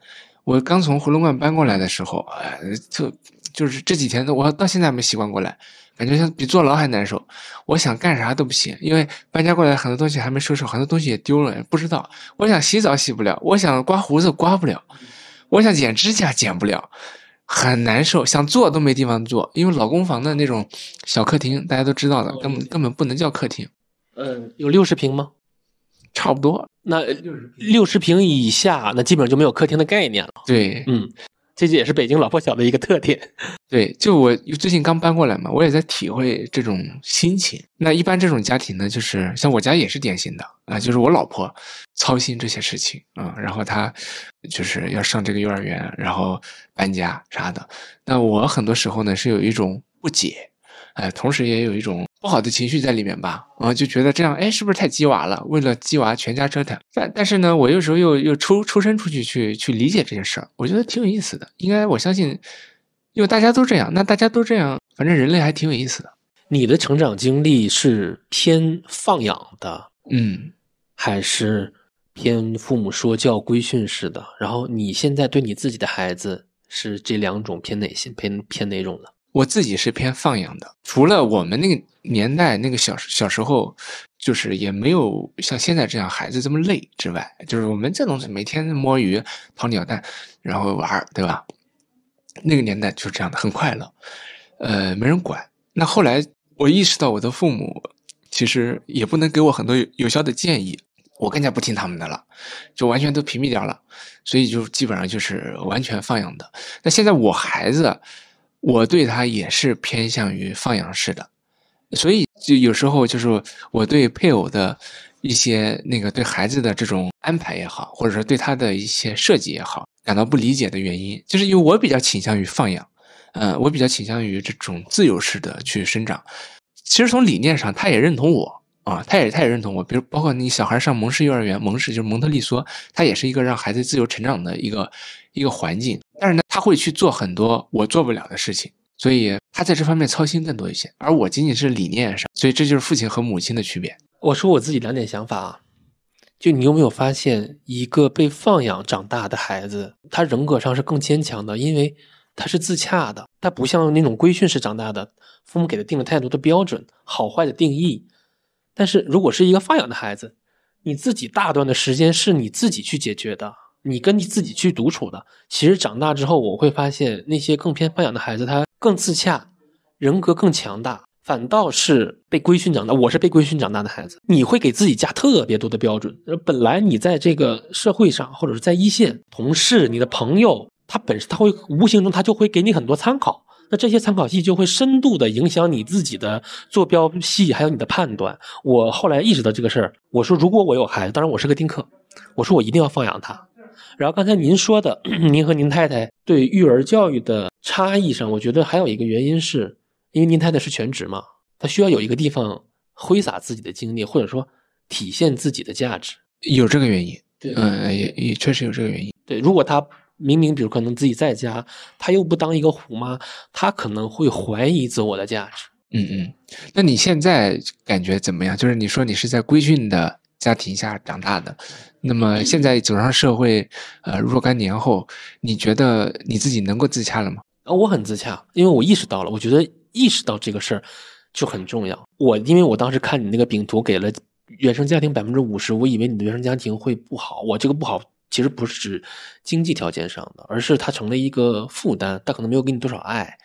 我刚从回龙观搬过来的时候，哎，就就是这几天，我到现在还没习惯过来，感觉像比坐牢还难受。我想干啥都不行，因为搬家过来很多东西还没收拾，很多东西也丢了，不知道。我想洗澡洗不了，我想刮胡子刮不了，我想剪指甲剪不了。很难受，想坐都没地方坐，因为老公房的那种小客厅，大家都知道的，根本根本不能叫客厅。嗯，有六十平吗？差不多。那六十平以下，那基本上就没有客厅的概念了。对，嗯。这就也是北京老破小的一个特点。对，就我最近刚搬过来嘛，我也在体会这种心情。那一般这种家庭呢，就是像我家也是典型的啊，就是我老婆操心这些事情啊，然后她就是要上这个幼儿园，然后搬家啥的。那我很多时候呢是有一种不解。哎，同时也有一种不好的情绪在里面吧，啊，就觉得这样，哎，是不是太鸡娃了？为了鸡娃全家折腾。但但是呢，我有时候又又抽抽身出去去去理解这些事儿，我觉得挺有意思的。应该我相信，因为大家都这样，那大家都这样，反正人类还挺有意思的。你的成长经历是偏放养的，嗯，还是偏父母说教规训式的？然后你现在对你自己的孩子是这两种偏哪些？偏偏哪种的？我自己是偏放养的，除了我们那个年代那个小小时候，就是也没有像现在这样孩子这么累之外，就是我们这种每天摸鱼、掏鸟蛋，然后玩对吧？那个年代就是这样的，很快乐，呃，没人管。那后来我意识到，我的父母其实也不能给我很多有效的建议，我更加不听他们的了，就完全都屏蔽掉了，所以就基本上就是完全放养的。那现在我孩子。我对他也是偏向于放养式的，所以就有时候就是我对配偶的一些那个对孩子的这种安排也好，或者说对他的一些设计也好，感到不理解的原因，就是因为我比较倾向于放养，嗯，我比较倾向于这种自由式的去生长。其实从理念上，他也认同我啊，他也他也认同我。比如包括你小孩上蒙氏幼儿园，蒙氏就是蒙特利梭，他也是一个让孩子自由成长的一个一个环境。但是呢，他会去做很多我做不了的事情，所以他在这方面操心更多一些。而我仅仅是理念上，所以这就是父亲和母亲的区别。我说我自己两点想法啊，就你有没有发现，一个被放养长大的孩子，他人格上是更坚强的，因为他是自洽的，他不像那种规训式长大的，父母给他定了太多的标准，好坏的定义。但是如果是一个放养的孩子，你自己大段的时间是你自己去解决的。你跟你自己去独处的，其实长大之后，我会发现那些更偏放养的孩子，他更自洽，人格更强大。反倒是被规训长大，我是被规训长大的孩子。你会给自己加特别多的标准，本来你在这个社会上，或者是在一线，同事、你的朋友，他本身他会无形中他就会给你很多参考，那这些参考系就会深度的影响你自己的坐标系，还有你的判断。我后来意识到这个事儿，我说如果我有孩子，当然我是个丁克，我说我一定要放养他。然后刚才您说的，您和您太太对育儿教育的差异上，我觉得还有一个原因是，因为您太太是全职嘛，她需要有一个地方挥洒自己的精力，或者说体现自己的价值，有这个原因。对，嗯，也也确实有这个原因。对，如果她明明比如可能自己在家，她又不当一个虎妈，她可能会怀疑自我的价值。嗯嗯，那你现在感觉怎么样？就是你说你是在规训的家庭下长大的，那么现在走上社会，呃，若干年后，你觉得你自己能够自洽了吗？啊，我很自洽，因为我意识到了，我觉得意识到这个事儿就很重要。我因为我当时看你那个饼图给了原生家庭百分之五十，我以为你的原生家庭会不好。我这个不好其实不是指经济条件上的，而是它成了一个负担，它可能没有给你多少爱，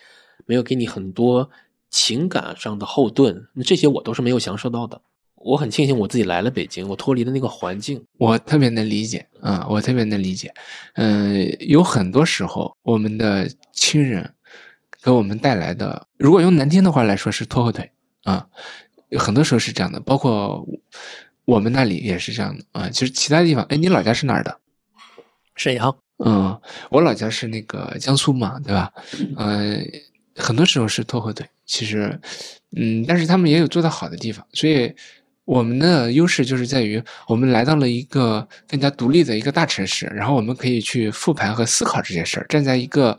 没有给你很多。情感上的后盾，那这些我都是没有享受到的。我很庆幸我自己来了北京，我脱离了那个环境。我特别能理解啊，我特别能理解。嗯，有很多时候，我们的亲人给我们带来的，如果用难听的话来说，是拖后腿啊。很多时候是这样的，包括我们那里也是这样的啊。就是其他地方，哎，你老家是哪儿的？沈阳。嗯，我老家是那个江苏嘛，对吧？嗯。很多时候是拖后腿，其实，嗯，但是他们也有做得好的地方，所以我们的优势就是在于我们来到了一个更加独立的一个大城市，然后我们可以去复盘和思考这些事儿，站在一个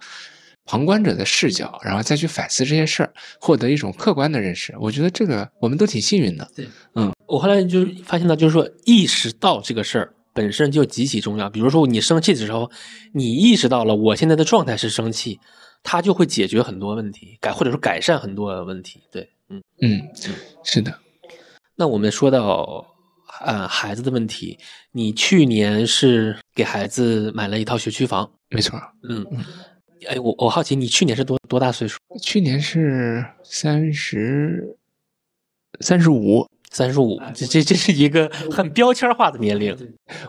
旁观者的视角，然后再去反思这些事儿，获得一种客观的认识。我觉得这个我们都挺幸运的。对，嗯，我后来就发现到，就是说意识到这个事儿本身就极其重要。比如说你生气的时候，你意识到了我现在的状态是生气。它就会解决很多问题，改或者说改善很多问题。对，嗯嗯，是的。那我们说到呃孩子的问题，你去年是给孩子买了一套学区房，没错。嗯，哎，我我好奇你去年是多多大岁数？去年是三十三十五，三十五。这这这是一个很标签化的年龄。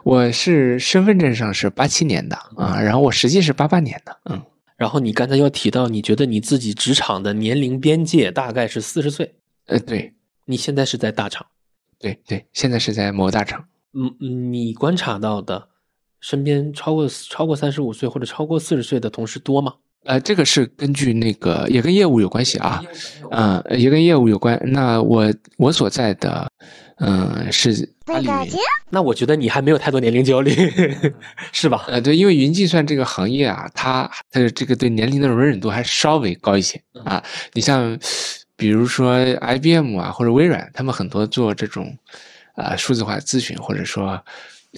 我是身份证上是八七年的啊，然后我实际是八八年的，嗯。然后你刚才又提到，你觉得你自己职场的年龄边界大概是四十岁？呃，对，你现在是在大厂？对对，现在是在某大厂。嗯，你观察到的身边超过超过三十五岁或者超过四十岁的同事多吗？呃，这个是根据那个也跟业务有关系啊，嗯，也跟业务有关。那我我所在的。嗯，是阿里云。那我觉得你还没有太多年龄焦虑，是吧？呃，对，因为云计算这个行业啊，它它的这个对年龄的容忍度还稍微高一些啊。你像，比如说 IBM 啊，或者微软，他们很多做这种啊数字化咨询或者说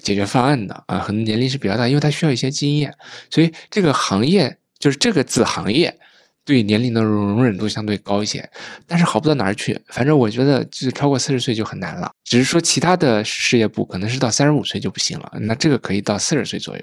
解决方案的啊，很多年龄是比较大，因为他需要一些经验，所以这个行业就是这个子行业。对年龄的容容忍度相对高一些，但是好不到哪儿去。反正我觉得，就是超过四十岁就很难了。只是说其他的事业部可能是到三十五岁就不行了，那这个可以到四十岁左右，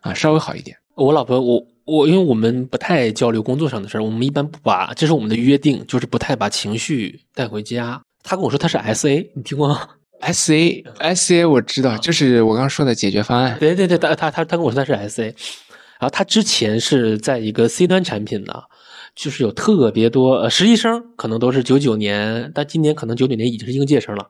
啊，稍微好一点。我老婆，我我，因为我们不太交流工作上的事儿，我们一般不把，这是我们的约定，就是不太把情绪带回家。他跟我说他是 S A，你听过吗？S A S A 我知道，就是我刚刚说的解决方案。对对对，他他他他跟我说他是 S A，然后他之前是在一个 C 端产品的。就是有特别多呃实习生，可能都是九九年，但今年可能九九年已经是应届生了。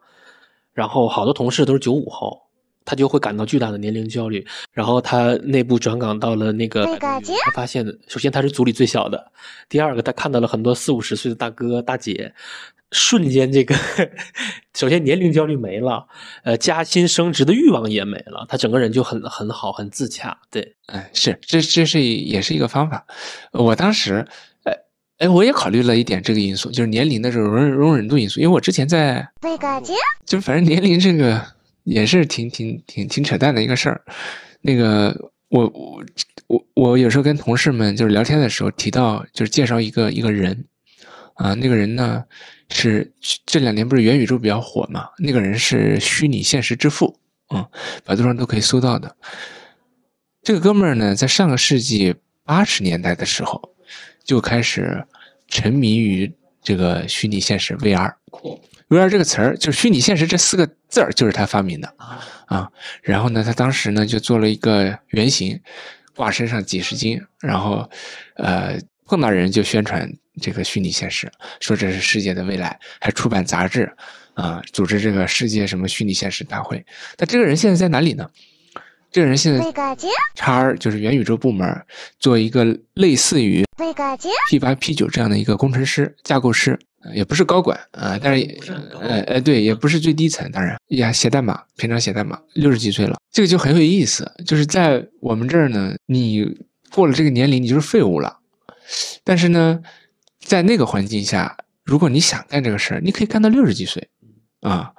然后好多同事都是九五后，他就会感到巨大的年龄焦虑。然后他内部转岗到了那个，他发现，首先他是组里最小的，第二个他看到了很多四五十岁的大哥大姐，瞬间这个，首先年龄焦虑没了，呃，加薪升职的欲望也没了，他整个人就很很好，很自洽。对，哎，是，这这是也是一个方法。我当时。哎哎，我也考虑了一点这个因素，就是年龄的这种容容忍度因素。因为我之前在，就反正年龄这个也是挺挺挺挺扯淡的一个事儿。那个我我我我有时候跟同事们就是聊天的时候提到，就是介绍一个一个人啊，那个人呢是这两年不是元宇宙比较火嘛？那个人是虚拟现实之父，嗯，百度上都可以搜到的。这个哥们儿呢，在上个世纪八十年代的时候。就开始沉迷于这个虚拟现实 VR VR，VR 这个词儿就是虚拟现实这四个字儿就是他发明的啊。然后呢，他当时呢就做了一个原型，挂身上几十斤，然后呃碰到人就宣传这个虚拟现实，说这是世界的未来，还出版杂志啊，组织这个世界什么虚拟现实大会。那这个人现在在哪里呢？这个人现在叉就是元宇宙部门做一个类似于 P 八 P 九这样的一个工程师架构师，也不是高管啊，但是呃呃对，也不是最低层，当然呀写代码，平常写代码，六十几岁了，这个就很有意思，就是在我们这儿呢，你过了这个年龄，你就是废物了。但是呢，在那个环境下，如果你想干这个事儿，你可以干到六十几岁啊，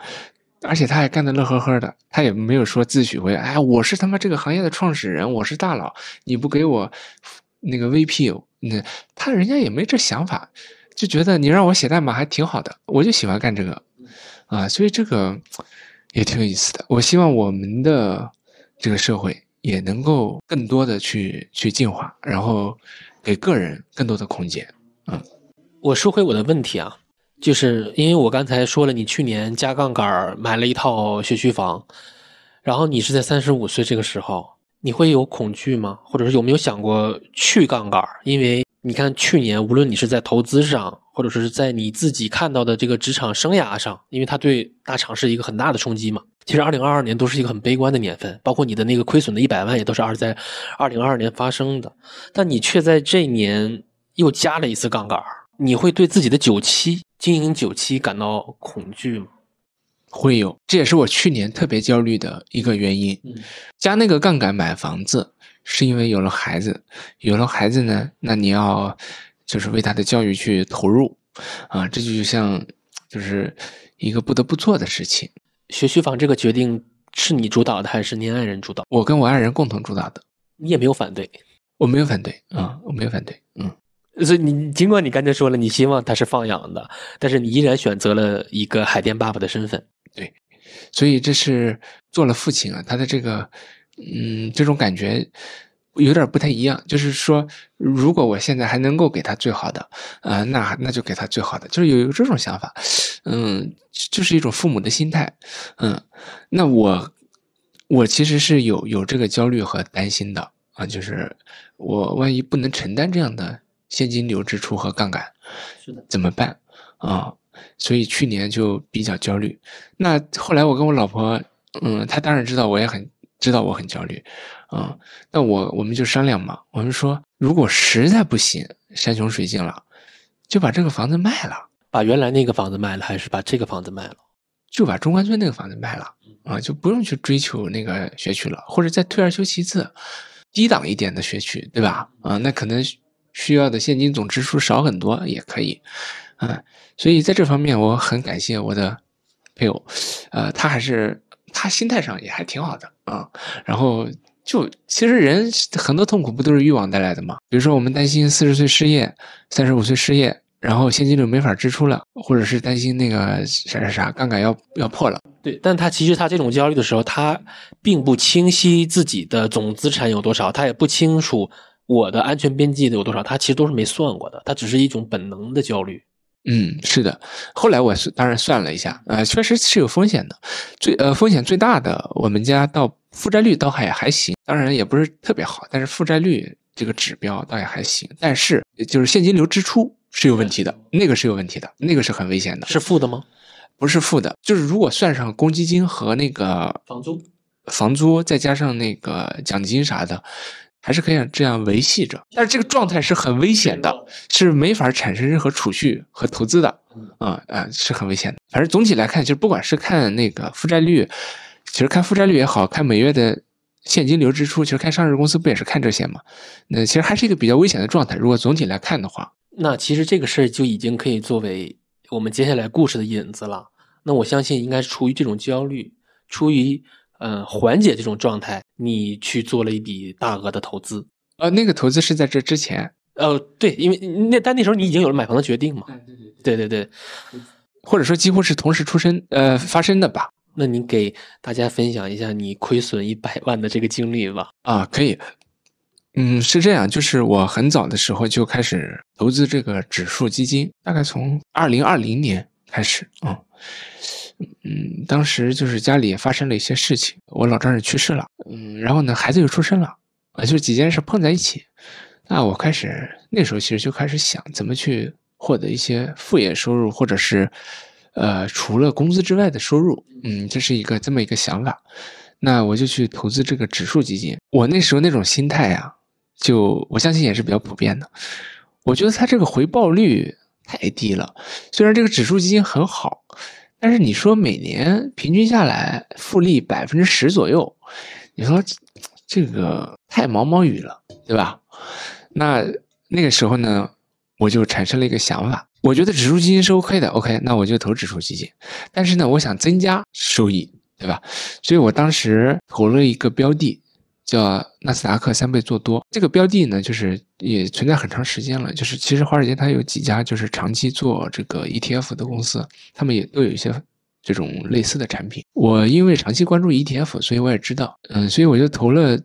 而且他还干得乐呵呵的，他也没有说自诩为哎，我是他妈这个行业的创始人，我是大佬，你不给我那个 VP，那他人家也没这想法，就觉得你让我写代码还挺好的，我就喜欢干这个啊，所以这个也挺有意思的。我希望我们的这个社会也能够更多的去去进化，然后。给个人更多的空间，嗯，我说回我的问题啊，就是因为我刚才说了，你去年加杠杆买了一套学区房，然后你是在三十五岁这个时候，你会有恐惧吗？或者是有没有想过去杠杆？因为你看去年，无论你是在投资上，或者是在你自己看到的这个职场生涯上，因为它对大厂是一个很大的冲击嘛。其实二零二二年都是一个很悲观的年份，包括你的那个亏损的一百万也都是二在二零二二年发生的。但你却在这年又加了一次杠杆，你会对自己的九七经营九七感到恐惧吗？会有，这也是我去年特别焦虑的一个原因。加那个杠杆买房子，是因为有了孩子，有了孩子呢，那你要就是为他的教育去投入啊，这就像就是一个不得不做的事情。学区房这个决定是你主导的还是您爱人主导？我跟我爱人共同主导的。你也没有反对？我没有反对啊，我没有反对。嗯，所以你尽管你刚才说了你希望他是放养的，但是你依然选择了一个海淀爸爸的身份。对，所以这是做了父亲啊，他的这个嗯这种感觉。有点不太一样，就是说，如果我现在还能够给他最好的，啊，那那就给他最好的，就是有一个这种想法，嗯，就是一种父母的心态，嗯，那我我其实是有有这个焦虑和担心的啊，就是我万一不能承担这样的现金流支出和杠杆，是的，怎么办啊？所以去年就比较焦虑。那后来我跟我老婆，嗯，她当然知道，我也很知道我很焦虑。啊，那我我们就商量嘛。我们说，如果实在不行，山穷水尽了，就把这个房子卖了，把原来那个房子卖了，还是把这个房子卖了？就把中关村那个房子卖了啊，就不用去追求那个学区了，或者再退而求其次，低档一点的学区，对吧？啊，那可能需要的现金总支出少很多，也可以。嗯，所以在这方面，我很感谢我的配偶，呃，他还是他心态上也还挺好的啊，然后。就其实人很多痛苦不都是欲望带来的吗？比如说我们担心四十岁失业，三十五岁失业，然后现金流没法支出了，或者是担心那个啥啥啥杠杆要要破了。对，但他其实他这种焦虑的时候，他并不清晰自己的总资产有多少，他也不清楚我的安全边际的有多少，他其实都是没算过的，他只是一种本能的焦虑。嗯，是的。后来我是当然算了一下，呃，确实是有风险的。最呃风险最大的，我们家到负债率倒还还行，当然也不是特别好，但是负债率这个指标倒也还行。但是就是现金流支出是有问题的，那个是有问题的，那个是很危险的。是负的吗？不是负的，就是如果算上公积金和那个房租，房租再加上那个奖金啥的。还是可以这样维系着，但是这个状态是很危险的，是没法产生任何储蓄和投资的，啊啊，是很危险的。反正总体来看，就是不管是看那个负债率，其实看负债率也好看每月的现金流支出，其实看上市公司不也是看这些吗？那其实还是一个比较危险的状态。如果总体来看的话，那其实这个事儿就已经可以作为我们接下来故事的引子了。那我相信应该是出于这种焦虑，出于。嗯，缓解这种状态，你去做了一笔大额的投资。呃，那个投资是在这之前。呃，对，因为那但那时候你已经有了买房的决定嘛。对对对，或者说几乎是同时出生呃发生的吧。那你给大家分享一下你亏损一百万的这个经历吧。啊，可以。嗯，是这样，就是我很早的时候就开始投资这个指数基金，大概从二零二零年开始啊。嗯，嗯当时就是家里也发生了一些事情，我老丈人去世了，嗯，然后呢，孩子又出生了，啊，就几件事碰在一起，那我开始那时候其实就开始想怎么去获得一些副业收入，或者是，呃，除了工资之外的收入，嗯，这是一个这么一个想法，那我就去投资这个指数基金。我那时候那种心态呀，就我相信也是比较普遍的，我觉得它这个回报率太低了，虽然这个指数基金很好。但是你说每年平均下来复利百分之十左右，你说这个太毛毛雨了，对吧？那那个时候呢，我就产生了一个想法，我觉得指数基金是 OK 的，OK，那我就投指数基金。但是呢，我想增加收益，对吧？所以我当时投了一个标的，叫纳斯达克三倍做多。这个标的呢，就是也存在很长时间了。就是其实华尔街它有几家就是长期做这个 ETF 的公司，他们也都有一些这种类似的产品。我因为长期关注 ETF，所以我也知道，嗯，所以我就投了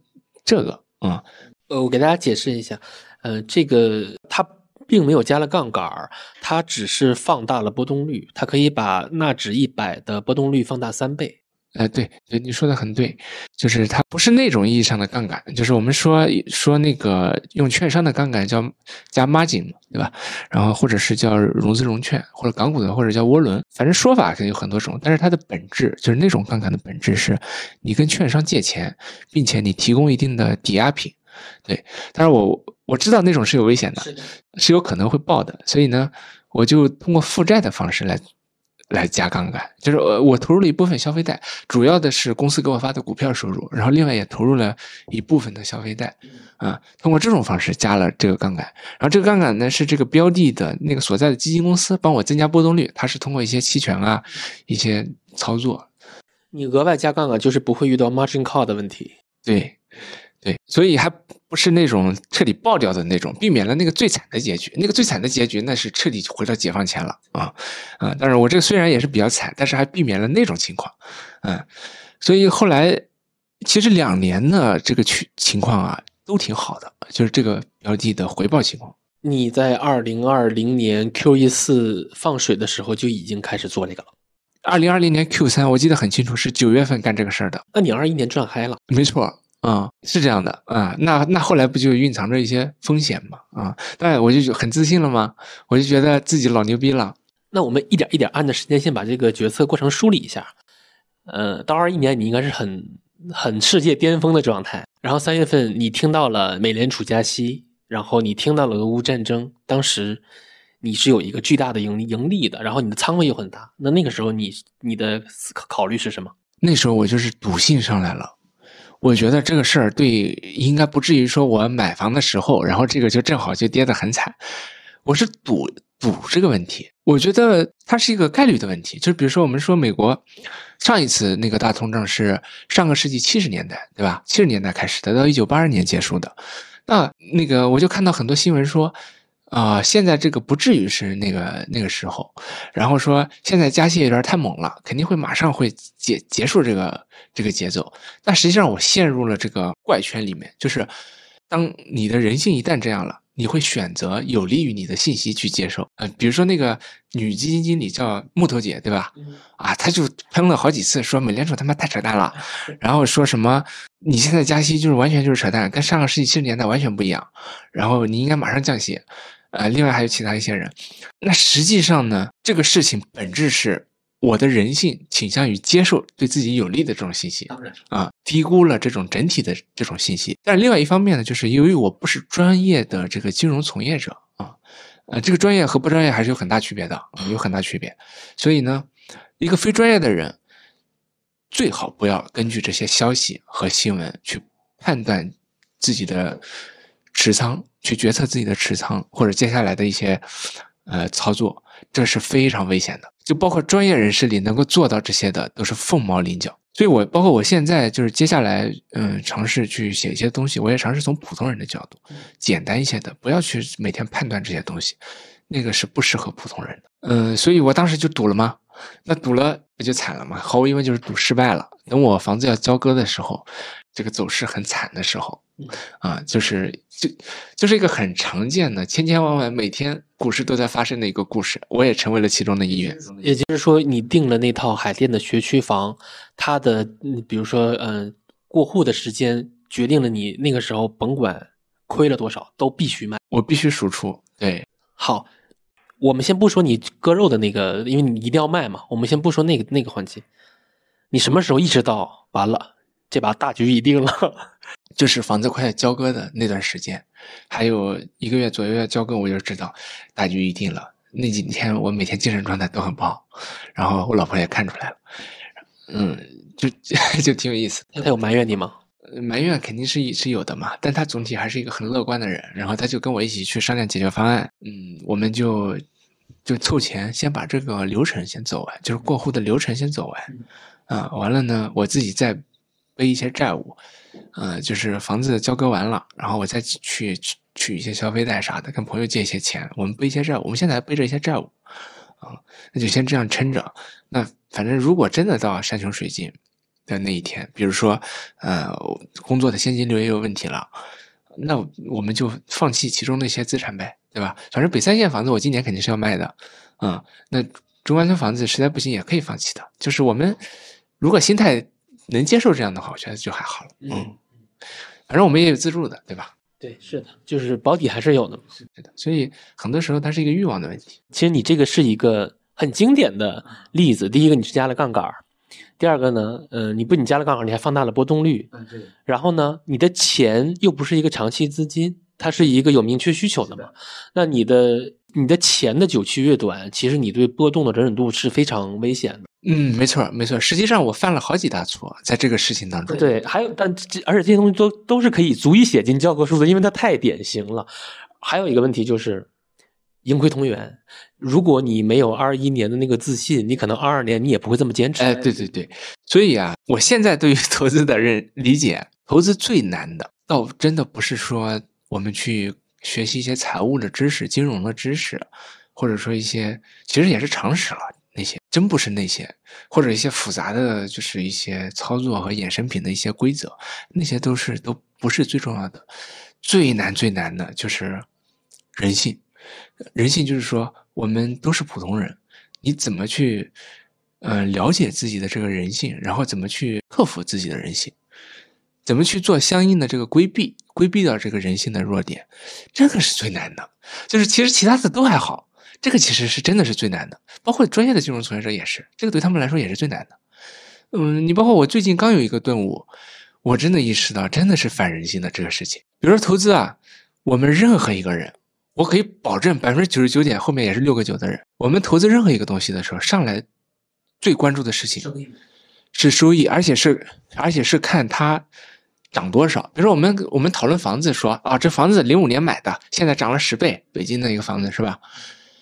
这个，啊。呃，我给大家解释一下，呃，这个它并没有加了杠杆儿，它只是放大了波动率，它可以把纳指一百的波动率放大三倍。哎，对对，你说的很对，就是它不是那种意义上的杠杆，就是我们说说那个用券商的杠杆叫加 margin，对吧？然后或者是叫融资融券，或者港股的，或者叫涡轮，反正说法可以有很多种，但是它的本质就是那种杠杆的本质是，你跟券商借钱，并且你提供一定的抵押品。对，但是我我知道那种是有危险的，是有可能会爆的，所以呢，我就通过负债的方式来来加杠杆，就是我我投入了一部分消费贷，主要的是公司给我发的股票收入，然后另外也投入了一部分的消费贷，啊，通过这种方式加了这个杠杆，然后这个杠杆呢是这个标的的那个所在的基金公司帮我增加波动率，它是通过一些期权啊一些操作，你额外加杠杆就是不会遇到 margin call 的问题，对。对，所以还不是那种彻底爆掉的那种，避免了那个最惨的结局。那个最惨的结局，那是彻底回到解放前了啊啊！但是我这个虽然也是比较惨，但是还避免了那种情况，嗯。所以后来其实两年的这个情情况啊，都挺好的，就是这个标的的回报情况。你在二零二零年 Q 一四放水的时候就已经开始做这个了。二零二零年 Q 三我记得很清楚，是九月份干这个事儿的。那你二一年赚嗨了？没错。啊，是这样的啊，那那后来不就蕴藏着一些风险吗？啊，当然我就很自信了嘛？我就觉得自己老牛逼了。那我们一点一点按着时间线把这个决策过程梳理一下。呃，到二一年你应该是很很世界巅峰的状态。然后三月份你听到了美联储加息，然后你听到了俄乌战争，当时你是有一个巨大的盈盈利的，然后你的仓位又很大。那那个时候你你的考考虑是什么？那时候我就是赌性上来了。我觉得这个事儿对，应该不至于说我买房的时候，然后这个就正好就跌得很惨。我是赌赌这个问题，我觉得它是一个概率的问题。就比如说，我们说美国上一次那个大通胀是上个世纪七十年代，对吧？七十年代开始的，到一九八二年结束的。那那个我就看到很多新闻说。啊，现在这个不至于是那个那个时候，然后说现在加息有点太猛了，肯定会马上会结结束这个这个节奏。但实际上我陷入了这个怪圈里面，就是当你的人性一旦这样了，你会选择有利于你的信息去接受。呃，比如说那个女基金经理叫木头姐，对吧？啊，她就喷了好几次，说美联储他妈太扯淡了，然后说什么你现在加息就是完全就是扯淡，跟上个世纪七十年代完全不一样，然后你应该马上降息。呃，另外还有其他一些人，那实际上呢，这个事情本质是我的人性倾向于接受对自己有利的这种信息，啊，低估了这种整体的这种信息。但是另外一方面呢，就是由于我不是专业的这个金融从业者啊，呃，这个专业和不专业还是有很大区别的，有很大区别。所以呢，一个非专业的人最好不要根据这些消息和新闻去判断自己的。持仓去决策自己的持仓或者接下来的一些呃操作，这是非常危险的。就包括专业人士里能够做到这些的，都是凤毛麟角。所以我包括我现在就是接下来嗯尝试去写一些东西，我也尝试从普通人的角度，简单一些的，不要去每天判断这些东西，那个是不适合普通人的。嗯，所以我当时就赌了吗？那赌了不就惨了吗？毫无疑问就是赌失败了。等我房子要交割的时候。这个走势很惨的时候，啊，就是就就是一个很常见的千千万万每天股市都在发生的一个故事，我也成为了其中的一员。也就是说，你订了那套海淀的学区房，它的比如说，嗯，过户的时间决定了你那个时候甭管亏了多少都必须卖，我必须输出。对，好，我们先不说你割肉的那个，因为你一定要卖嘛，我们先不说那个那个环节，你什么时候意识到完了？这把大局已定了，就是房子快交割的那段时间，还有一个月左右要交割，我就知道大局已定了。那几天我每天精神状态都很不好，然后我老婆也看出来了，嗯，就 就挺有意思。他有埋怨你吗？埋怨肯定是是有的嘛，但他总体还是一个很乐观的人。然后他就跟我一起去商量解决方案。嗯，我们就就凑钱，先把这个流程先走完，就是过户的流程先走完。啊，完了呢，我自己再背一些债务。呃，就是房子交割完了，然后我再去取一些消费贷啥的，跟朋友借一些钱，我们背一些债务。我们现在还背着一些债务，啊，那就先这样撑着。那反正如果真的到山穷水尽的那一天，比如说，呃，工作的现金流也有问题了，那我们就放弃其中的一些资产呗，对吧？反正北三线房子我今年肯定是要卖的，嗯，那中关村房子实在不行也可以放弃的。就是我们如果心态能接受这样的话，我觉得就还好了。嗯，反正我们也有自助的，对吧？对，是的，就是保底还是有的。是的，所以很多时候它是一个欲望的问题。其实你这个是一个很经典的例子。第一个，你是加了杠杆儿；第二个呢，呃，你不仅加了杠杆，你还放大了波动率。嗯，对。然后呢，你的钱又不是一个长期资金，它是一个有明确需求的嘛？那你的你的钱的久期越短，其实你对波动的容忍度是非常危险的。嗯，没错，没错。实际上我犯了好几大错，在这个事情当中。对，还有，但而且这些东西都都是可以足以写进教科书的，因为它太典型了。还有一个问题就是盈亏同源。如果你没有二一年的那个自信，你可能二二年你也不会这么坚持。哎，对对对。所以啊，我现在对于投资的认理解，投资最难的，倒真的不是说我们去学习一些财务的知识、金融的知识，或者说一些其实也是常识了。那些真不是那些，或者一些复杂的，就是一些操作和衍生品的一些规则，那些都是都不是最重要的。最难最难的就是人性。人性就是说，我们都是普通人，你怎么去呃了解自己的这个人性，然后怎么去克服自己的人性，怎么去做相应的这个规避，规避掉这个人性的弱点，这个是最难的。就是其实其他的都还好。这个其实是真的是最难的，包括专业的金融从业者也是，这个对他们来说也是最难的。嗯，你包括我最近刚有一个顿悟，我真的意识到真的是反人性的这个事情。比如说投资啊，我们任何一个人，我可以保证百分之九十九点后面也是六个九的人，我们投资任何一个东西的时候，上来最关注的事情是收益，而且是而且是看它涨多少。比如说我们我们讨论房子，说啊这房子零五年买的，现在涨了十倍，北京的一个房子是吧？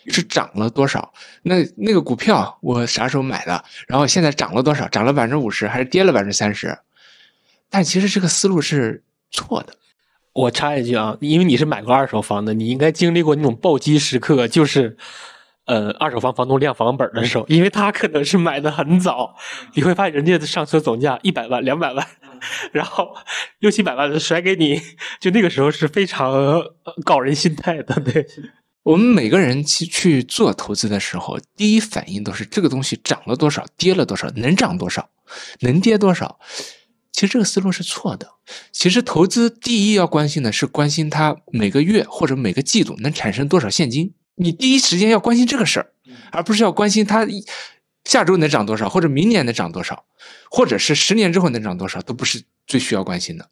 是涨了多少？那那个股票我啥时候买的？然后现在涨了多少？涨了百分之五十还是跌了百分之三十？但其实这个思路是错的。我插一句啊，因为你是买过二手房的，你应该经历过那种暴击时刻，就是呃，二手房房东量房本的时候，因为他可能是买的很早，你会发现人家的上车总价一百万、两百万，然后六七百万的甩给你，就那个时候是非常搞人心态的，对。我们每个人去去做投资的时候，第一反应都是这个东西涨了多少，跌了多少，能涨多少，能跌多少。其实这个思路是错的。其实投资第一要关心的是关心它每个月或者每个季度能产生多少现金。你第一时间要关心这个事儿，而不是要关心它下周能涨多少，或者明年能涨多少，或者是十年之后能涨多少，都不是最需要关心的。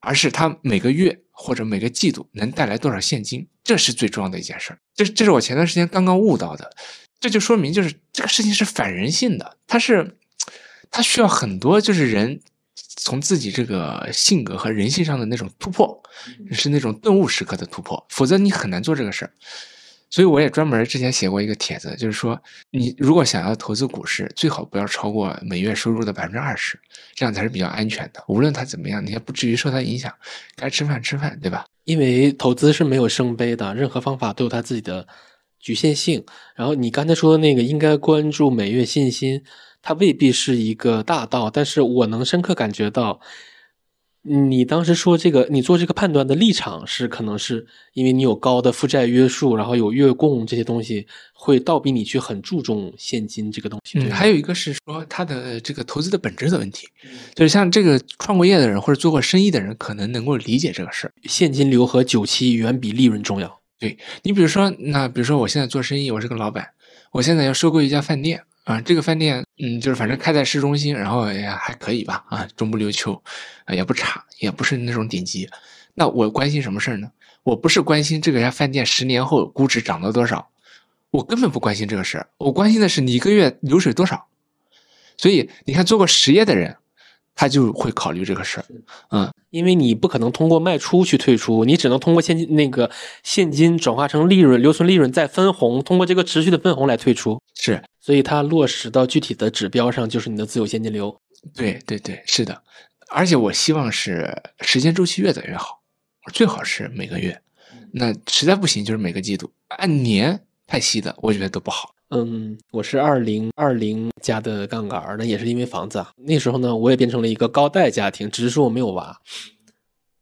而是它每个月或者每个季度能带来多少现金，这是最重要的一件事儿。这这是我前段时间刚刚悟到的，这就说明就是这个事情是反人性的，它是它需要很多就是人从自己这个性格和人性上的那种突破，是那种顿悟时刻的突破，否则你很难做这个事儿。所以我也专门之前写过一个帖子，就是说，你如果想要投资股市，最好不要超过每月收入的百分之二十，这样才是比较安全的。无论它怎么样，你也不至于受它影响。该吃饭吃饭，对吧？因为投资是没有圣杯的，任何方法都有它自己的局限性。然后你刚才说的那个应该关注每月信心，它未必是一个大道，但是我能深刻感觉到。你当时说这个，你做这个判断的立场是，可能是因为你有高的负债约束，然后有月供这些东西，会倒逼你去很注重现金这个东西。嗯，还有一个是说他的这个投资的本质的问题，就是像这个创过业的人或者做过生意的人，可能能够理解这个事儿。现金流和久期远比利润重要。对你，比如说，那比如说我现在做生意，我是个老板，我现在要收购一家饭店。啊，这个饭店，嗯，就是反正开在市中心，然后也还可以吧，啊，中不溜秋，啊，也不差，也不是那种顶级。那我关心什么事儿呢？我不是关心这个家饭店十年后估值涨了多少，我根本不关心这个事儿。我关心的是你一个月流水多少。所以你看，做过实业的人，他就会考虑这个事儿，嗯，因为你不可能通过卖出去退出，你只能通过现金那个现金转化成利润，留存利润再分红，通过这个持续的分红来退出。是，所以它落实到具体的指标上，就是你的自有现金流。对对对，是的。而且我希望是时间周期越短越好，最好是每个月。那实在不行就是每个季度，按年太细的，我觉得都不好。嗯，我是二零二零加的杠杆，那也是因为房子啊。那时候呢，我也变成了一个高贷家庭，只是说我没有娃。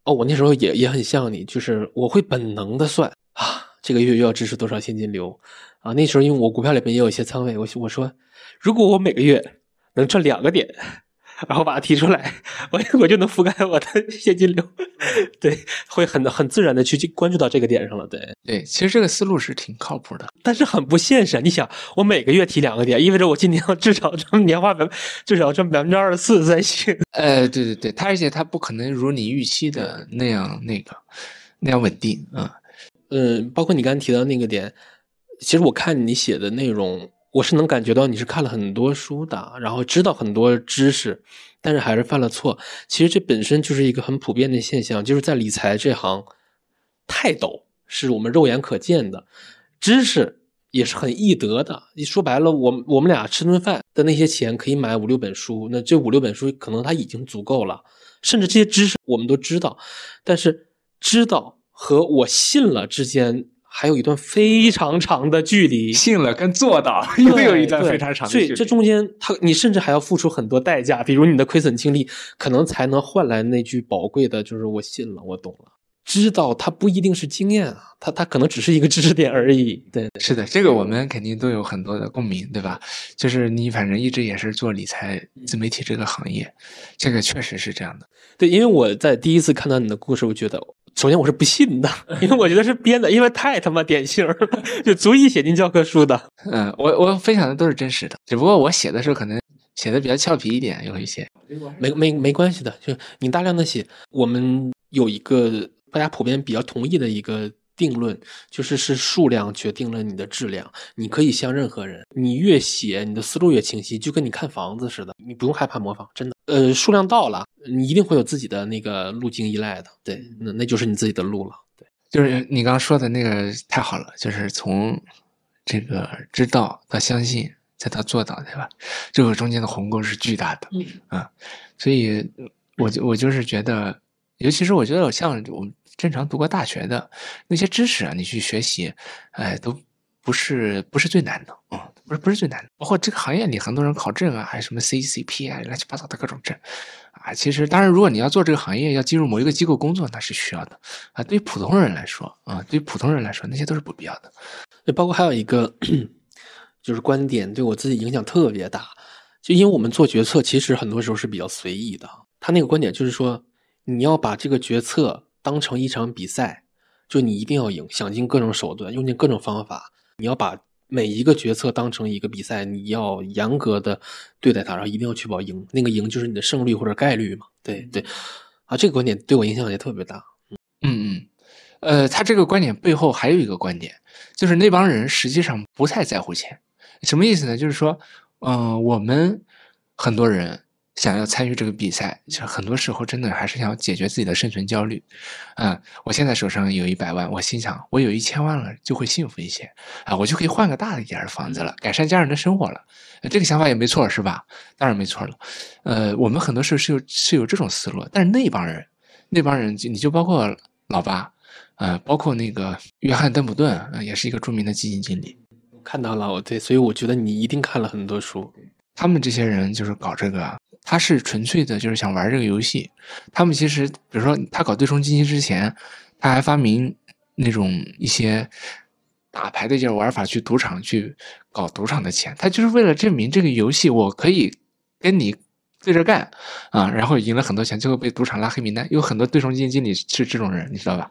哦，我那时候也也很像你，就是我会本能的算啊，这个月又要支持多少现金流啊。那时候因为我股票里边也有一些仓位，我我说如果我每个月能赚两个点。然后把它提出来，我我就能覆盖我的现金流，对，会很很自然的去关注到这个点上了，对对，其实这个思路是挺靠谱的，但是很不现实。你想，我每个月提两个点，意味着我今年要至少挣年化百，至少挣百分之二十四才行。呃，对对对，它而且它不可能如你预期的那样那个那样稳定啊。嗯，包括你刚才提到那个点，其实我看你写的内容。我是能感觉到你是看了很多书的，然后知道很多知识，但是还是犯了错。其实这本身就是一个很普遍的现象，就是在理财这行，泰斗是我们肉眼可见的，知识也是很易得的。你说白了，我我们俩吃顿饭的那些钱可以买五六本书，那这五六本书可能它已经足够了。甚至这些知识我们都知道，但是知道和我信了之间。还有一段非常长的距离，信了跟做到 又有一段非常长的距离。所以这中间，他你甚至还要付出很多代价，比如你的亏损经历，可能才能换来那句宝贵的，就是我信了，我懂了。知道它不一定是经验啊，它它可能只是一个知识点而已。对，是的，这个我们肯定都有很多的共鸣，对吧？就是你反正一直也是做理财自媒体这个行业，这个确实是这样的。对，因为我在第一次看到你的故事，我觉得。首先我是不信的，因为我觉得是编的，因为太他妈典型了，就足以写进教科书的。嗯，我我分享的都是真实的，只不过我写的时候可能写的比较俏皮一点，有一些。没没没关系的，就你大量的写，我们有一个大家普遍比较同意的一个定论，就是是数量决定了你的质量。你可以像任何人，你越写，你的思路越清晰，就跟你看房子似的，你不用害怕模仿，真的。呃，数量到了。你一定会有自己的那个路径依赖的，对，那那就是你自己的路了，对，就是你刚刚说的那个太好了，就是从这个知道到相信再到做到，对吧？这个中间的鸿沟是巨大的，嗯啊，所以我就我就是觉得，尤其是我觉得像我们正常读过大学的那些知识啊，你去学习，哎，都不是不是最难的，嗯，不是不是最难的，包括这个行业里很多人考证啊，还有什么 CCP 啊，乱七八糟的各种证。啊，其实当然，如果你要做这个行业，要进入某一个机构工作，那是需要的。啊，对于普通人来说，啊，对于普通人来说，那些都是不必要的。就包括还有一个，就是观点对我自己影响特别大。就因为我们做决策，其实很多时候是比较随意的。他那个观点就是说，你要把这个决策当成一场比赛，就你一定要赢，想尽各种手段，用尽各种方法，你要把。每一个决策当成一个比赛，你要严格的对待它，然后一定要确保赢。那个赢就是你的胜率或者概率嘛？对对，啊，这个观点对我影响也特别大。嗯嗯，呃，他这个观点背后还有一个观点，就是那帮人实际上不太在乎钱。什么意思呢？就是说，嗯，我们很多人。想要参与这个比赛，其实很多时候真的还是想解决自己的生存焦虑。嗯，我现在手上有一百万，我心想我有一千万了就会幸福一些啊，我就可以换个大一点的房子了，改善家人的生活了。这个想法也没错，是吧？当然没错了。呃，我们很多时候是有是有这种思路，但是那帮人，那帮人就你就包括老八，呃，包括那个约翰邓普顿啊，也是一个著名的基金经理。看到了，我对，所以我觉得你一定看了很多书。他们这些人就是搞这个。他是纯粹的，就是想玩这个游戏。他们其实，比如说他搞对冲基金之前，他还发明那种一些打牌的这种玩法，去赌场去搞赌场的钱。他就是为了证明这个游戏我可以跟你对着干啊，然后赢了很多钱，最后被赌场拉黑名单。有很多对冲基金经理是这种人，你知道吧？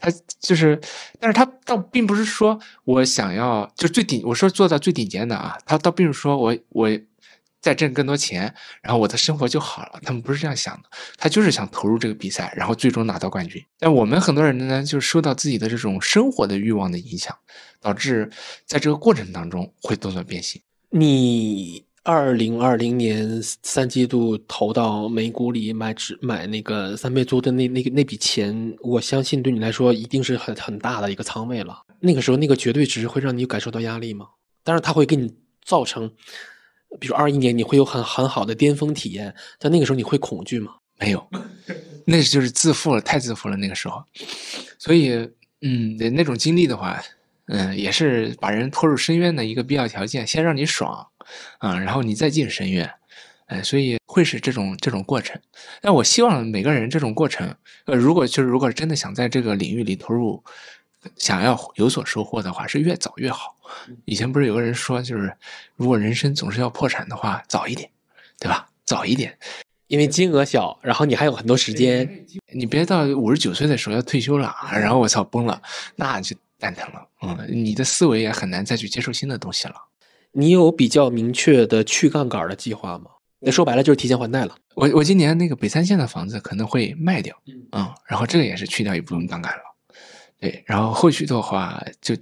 他就是，但是他倒并不是说我想要就最顶，我说做到最顶尖的啊，他倒并不是说我我。再挣更多钱，然后我的生活就好了。他们不是这样想的，他就是想投入这个比赛，然后最终拿到冠军。但我们很多人呢，就受到自己的这种生活的欲望的影响，导致在这个过程当中会动作变形。你二零二零年三季度投到美股里买只买那个三倍租的那那个那笔钱，我相信对你来说一定是很很大的一个仓位了。那个时候那个绝对值会让你感受到压力吗？但是，它会给你造成，比如二一年你会有很很好的巅峰体验，但那个时候你会恐惧吗？没有，那就是自负了，太自负了那个时候。所以，嗯，那种经历的话，嗯，也是把人拖入深渊的一个必要条件，先让你爽。啊，然后你再进深渊，哎，所以会是这种这种过程。但我希望每个人这种过程，呃，如果就是如果真的想在这个领域里投入，想要有所收获的话，是越早越好。以前不是有个人说，就是如果人生总是要破产的话，早一点，对吧？早一点，因为金额小，然后你还有很多时间，你别到五十九岁的时候要退休了，然后我操崩了，那就蛋疼了。嗯，你的思维也很难再去接受新的东西了。你有比较明确的去杠杆的计划吗？那说白了就是提前还贷了。我我今年那个北三线的房子可能会卖掉，嗯，然后这个也是去掉一部分杠杆了。对，然后后续的话就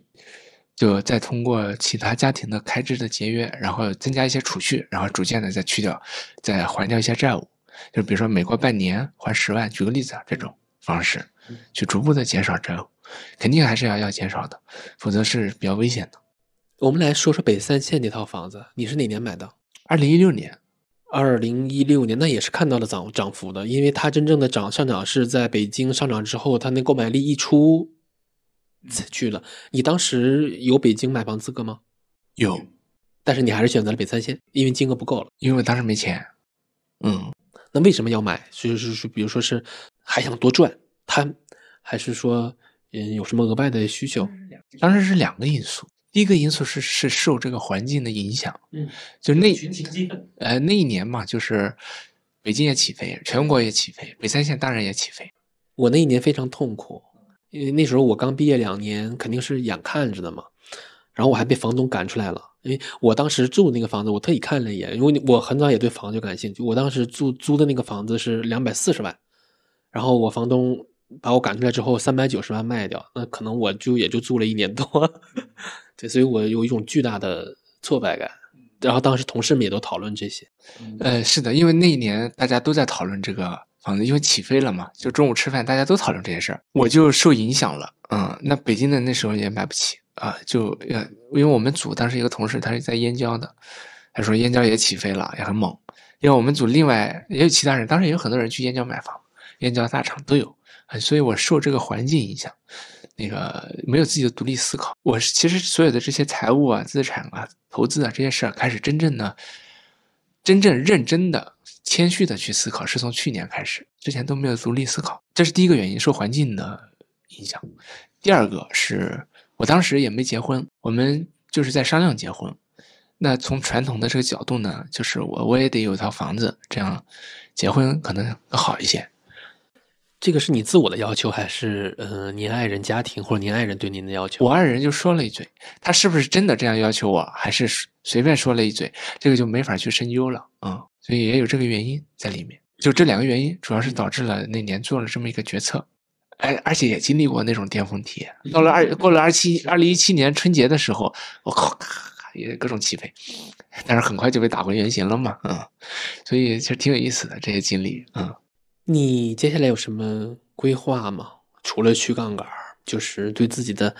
就再通过其他家庭的开支的节约，然后增加一些储蓄，然后逐渐的再去掉，再还掉一些债务。就比如说每过半年还十万，举个例子啊，这种方式去逐步的减少债务，肯定还是要要减少的，否则是比较危险的。我们来说说北三线那套房子，你是哪年买的？二零一六年。二零一六年，那也是看到了涨涨幅的，因为它真正的涨上涨是在北京上涨之后，它那购买力一出，去了。你当时有北京买房资格吗？有，但是你还是选择了北三线，因为金额不够了。因为我当时没钱。嗯，那为什么要买？就是说，比如说是还想多赚，贪，还是说嗯有什么额外的需求？当时是两个因素。第一个因素是是受这个环境的影响，嗯，就那呃那一年嘛，就是北京也起飞，全国也起飞，北三线当然也起飞。我那一年非常痛苦，因为那时候我刚毕业两年，肯定是眼看着的嘛。然后我还被房东赶出来了，因为我当时住那个房子，我特意看了一眼，因为我很早也对房子感兴趣。我当时租租的那个房子是两百四十万，然后我房东把我赶出来之后，三百九十万卖掉，那可能我就也就租了一年多。对，所以我有一种巨大的挫败感。然后当时同事们也都讨论这些。呃，是的，因为那一年大家都在讨论这个房子，因为起飞了嘛，就中午吃饭大家都讨论这些事儿，我就受影响了。嗯，那北京的那时候也买不起啊，就呃，因为我们组当时一个同事他是在燕郊的，他说燕郊也起飞了，也很猛。因为我们组另外也有其他人，当时也有很多人去燕郊买房，燕郊大厂都有，所以我受这个环境影响。那个没有自己的独立思考，我其实所有的这些财务啊、资产啊、投资啊这些事儿，开始真正的、真正认真的、谦虚的去思考，是从去年开始，之前都没有独立思考，这是第一个原因，受环境的影响。第二个是我当时也没结婚，我们就是在商量结婚。那从传统的这个角度呢，就是我我也得有套房子，这样结婚可能更好一些。这个是你自我的要求，还是呃，您爱人家庭或者您爱人对您的要求？我爱人就说了一嘴，他是不是真的这样要求我，还是随便说了一嘴？这个就没法去深究了啊，所以也有这个原因在里面。就这两个原因，主要是导致了那年做了这么一个决策，哎，而且也经历过那种巅峰体验。到了二过了二七二零一七年春节的时候，我靠，也各种起飞，但是很快就被打回原形了嘛，嗯，所以其实挺有意思的这些经历，嗯。你接下来有什么规划吗？除了去杠杆，就是对自己的，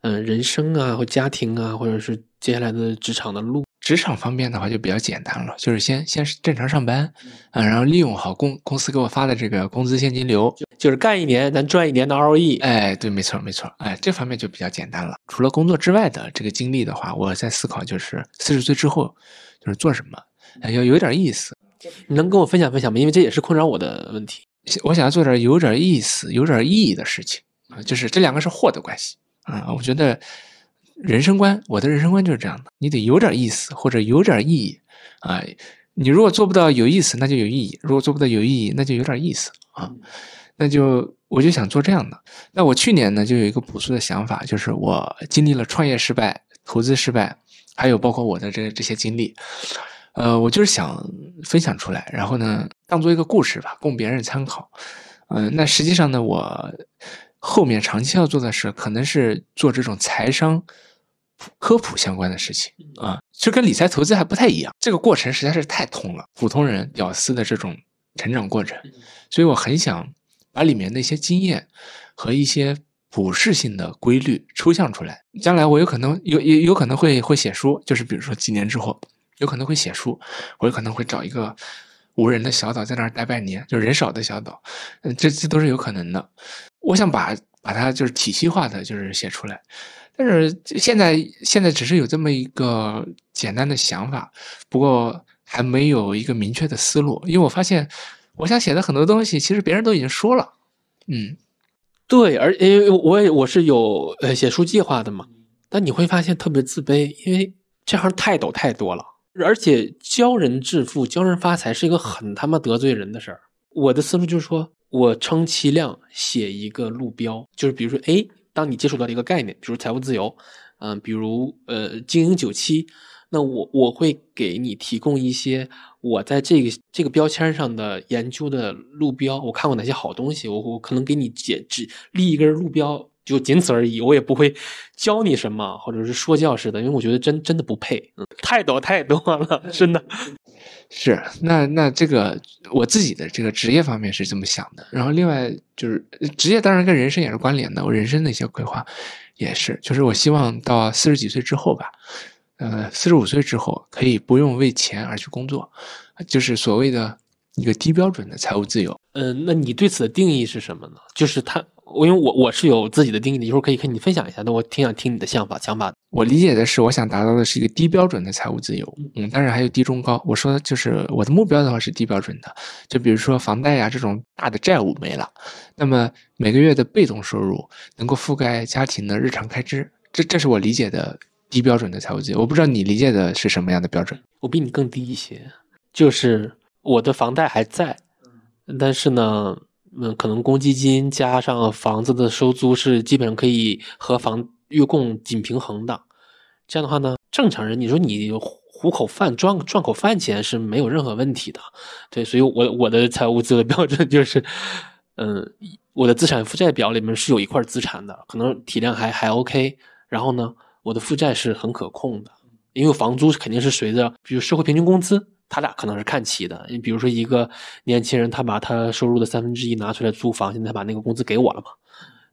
嗯，人生啊，或家庭啊，或者是接下来的职场的路。职场方面的话就比较简单了，就是先先正常上班，啊，然后利用好公公司给我发的这个工资现金流，就是干一年咱赚一年的 ROE。哎，对，没错没错，哎，这方面就比较简单了。除了工作之外的这个经历的话，我在思考就是四十岁之后就是做什么，要有点意思。你能跟我分享分享吗？因为这也是困扰我的问题。我想要做点有点意思、有点意义的事情啊，就是这两个是货的关系啊。我觉得人生观，我的人生观就是这样的：你得有点意思或者有点意义啊。你如果做不到有意思，那就有意义；如果做不到有意义，那就有点意思啊。那就我就想做这样的。那我去年呢，就有一个朴素的想法，就是我经历了创业失败、投资失败，还有包括我的这这些经历。呃，我就是想分享出来，然后呢，当做一个故事吧，供别人参考。嗯，那实际上呢，我后面长期要做的是，可能是做这种财商科普相关的事情啊，就跟理财投资还不太一样。这个过程实在是太痛了，普通人屌丝的这种成长过程，所以我很想把里面的一些经验和一些普适性的规律抽象出来。将来我有可能有有有可能会会写书，就是比如说几年之后有可能会写书，我有可能会找一个无人的小岛在那儿待半年，就人少的小岛，嗯，这这都是有可能的。我想把把它就是体系化的就是写出来。但是现在现在只是有这么一个简单的想法，不过还没有一个明确的思路。因为我发现，我想写的很多东西，其实别人都已经说了。嗯，对，而因为我也我是有呃写书计划的嘛，但你会发现特别自卑，因为这行泰斗太多了，而且教人致富、教人发财是一个很他妈得罪人的事儿。我的思路就是说，我充其量写一个路标，就是比如说，哎。当你接触到一个概念，比如财务自由，嗯，比如呃经营九七，那我我会给你提供一些我在这个这个标签上的研究的路标，我看过哪些好东西，我我可能给你解指立一根路标，就仅此而已，我也不会教你什么，或者是说教似的，因为我觉得真真的不配，嗯，太多太多了，真的。是，那那这个我自己的这个职业方面是这么想的，然后另外就是职业当然跟人生也是关联的，我人生的一些规划也是，就是我希望到四十几岁之后吧，呃，四十五岁之后可以不用为钱而去工作，就是所谓的一个低标准的财务自由。嗯，那你对此的定义是什么呢？就是他。我因为我我是有自己的定义的，一会儿可以跟你分享一下。那我挺想听你的想法想法。我理解的是，我想达到的是一个低标准的财务自由。嗯，当然还有低中高。我说就是我的目标的话是低标准的，就比如说房贷呀这种大的债务没了，那么每个月的被动收入能够覆盖家庭的日常开支，这这是我理解的低标准的财务自由。我不知道你理解的是什么样的标准？我比你更低一些，就是我的房贷还在，但是呢。嗯，可能公积金加上房子的收租是基本上可以和房月供紧平衡的。这样的话呢，正常人你说你糊口饭赚赚口饭钱是没有任何问题的。对，所以我我的财务自由标准就是，嗯，我的资产负债表里面是有一块资产的，可能体量还还 OK。然后呢，我的负债是很可控的，因为房租肯定是随着比如社会平均工资。他俩可能是看齐的，你比如说一个年轻人，他把他收入的三分之一拿出来租房，现在把那个工资给我了嘛？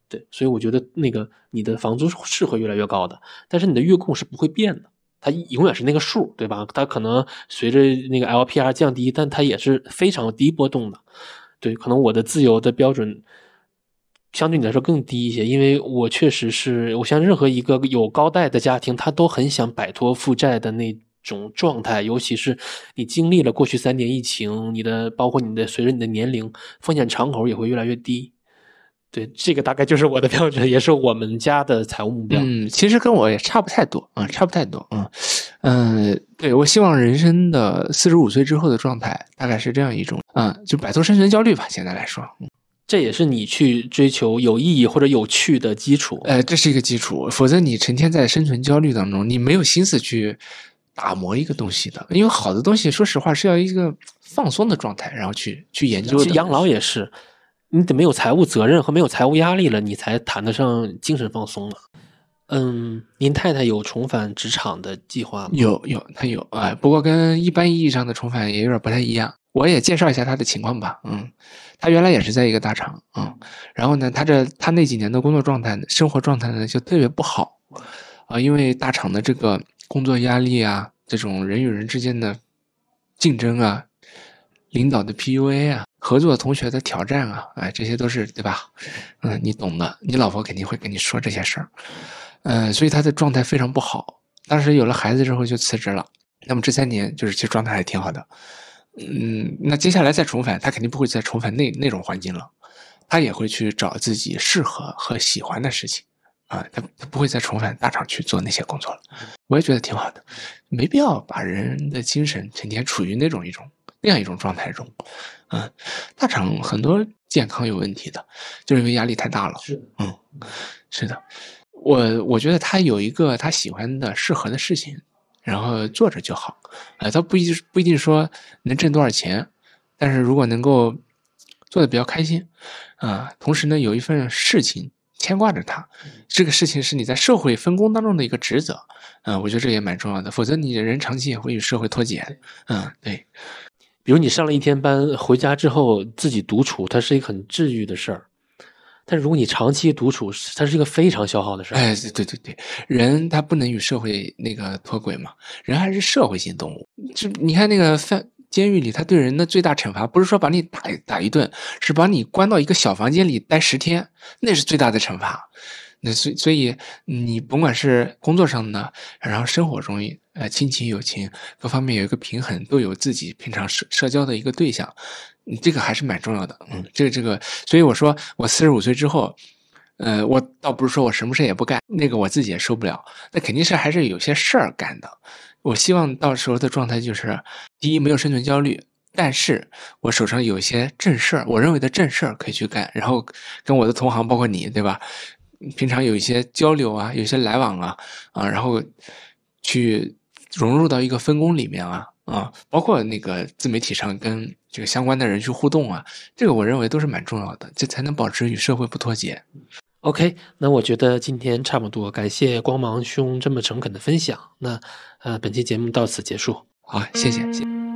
对，所以我觉得那个你的房租是会越来越高的，但是你的月供是不会变的，它永远是那个数，对吧？它可能随着那个 LPR 降低，但它也是非常低波动的。对，可能我的自由的标准相对你来说更低一些，因为我确实是，我像任何一个有高贷的家庭，他都很想摆脱负债的那。种状态，尤其是你经历了过去三年疫情，你的包括你的随着你的年龄，风险敞口也会越来越低。对，这个大概就是我的 标准，也是我们家的财务目标。嗯，其实跟我也差不太多啊，差不太多。嗯嗯，对我希望人生的四十五岁之后的状态大概是这样一种，嗯，就摆脱生存焦虑吧。现在来说，嗯，这也是你去追求有意义或者有趣的基础。呃，这是一个基础，否则你成天在生存焦虑当中，你没有心思去。打磨一个东西的，因为好的东西，说实话是要一个放松的状态，然后去去研究的。养老也是，你得没有财务责任和没有财务压力了，你才谈得上精神放松了。嗯，您太太有重返职场的计划吗？有有，她有哎，不过跟一般意义上的重返也有点不太一样。我也介绍一下她的情况吧。嗯，她原来也是在一个大厂，嗯，然后呢，她这她那几年的工作状态、生活状态呢就特别不好啊，因为大厂的这个。工作压力啊，这种人与人之间的竞争啊，领导的 PUA 啊，合作同学的挑战啊，哎，这些都是对吧？嗯，你懂的，你老婆肯定会跟你说这些事儿。嗯，所以他的状态非常不好。当时有了孩子之后就辞职了。那么这三年就是其实状态还挺好的。嗯，那接下来再重返，他肯定不会再重返那那种环境了。他也会去找自己适合和喜欢的事情。啊，他他不会再重返大厂去做那些工作了，我也觉得挺好的，没必要把人的精神整天处于那种一种那样一种状态中。嗯，大厂很多健康有问题的，就是因为压力太大了。是，嗯，是的，我我觉得他有一个他喜欢的、适合的事情，然后做着就好。呃，他不一不一定说能挣多少钱，但是如果能够做的比较开心，啊，同时呢有一份事情。牵挂着他。这个事情是你在社会分工当中的一个职责。嗯，我觉得这也蛮重要的，否则你人长期也会与社会脱节。嗯，对。比如你上了一天班，回家之后自己独处，它是一个很治愈的事儿。但如果你长期独处，它是一个非常消耗的事儿。哎，对对对，人他不能与社会那个脱轨嘛，人还是社会性动物。这你看那个犯监狱里，他对人的最大惩罚不是说把你打打一顿，是把你关到一个小房间里待十天，那是最大的惩罚。那所所以你甭管是工作上的，然后生活中呃亲情友情各方面有一个平衡，都有自己平常社社交的一个对象。这个还是蛮重要的，嗯，这个这个，所以我说我四十五岁之后，呃，我倒不是说我什么事也不干，那个我自己也受不了，那肯定是还是有些事儿干的。我希望到时候的状态就是，第一没有生存焦虑，但是我手上有一些正事儿，我认为的正事儿可以去干，然后跟我的同行，包括你，对吧？平常有一些交流啊，有些来往啊，啊，然后去融入到一个分工里面啊。啊，包括那个自媒体上跟这个相关的人去互动啊，这个我认为都是蛮重要的，这才能保持与社会不脱节。OK，那我觉得今天差不多，感谢光芒兄这么诚恳的分享。那呃，本期节目到此结束。好，谢谢，谢。谢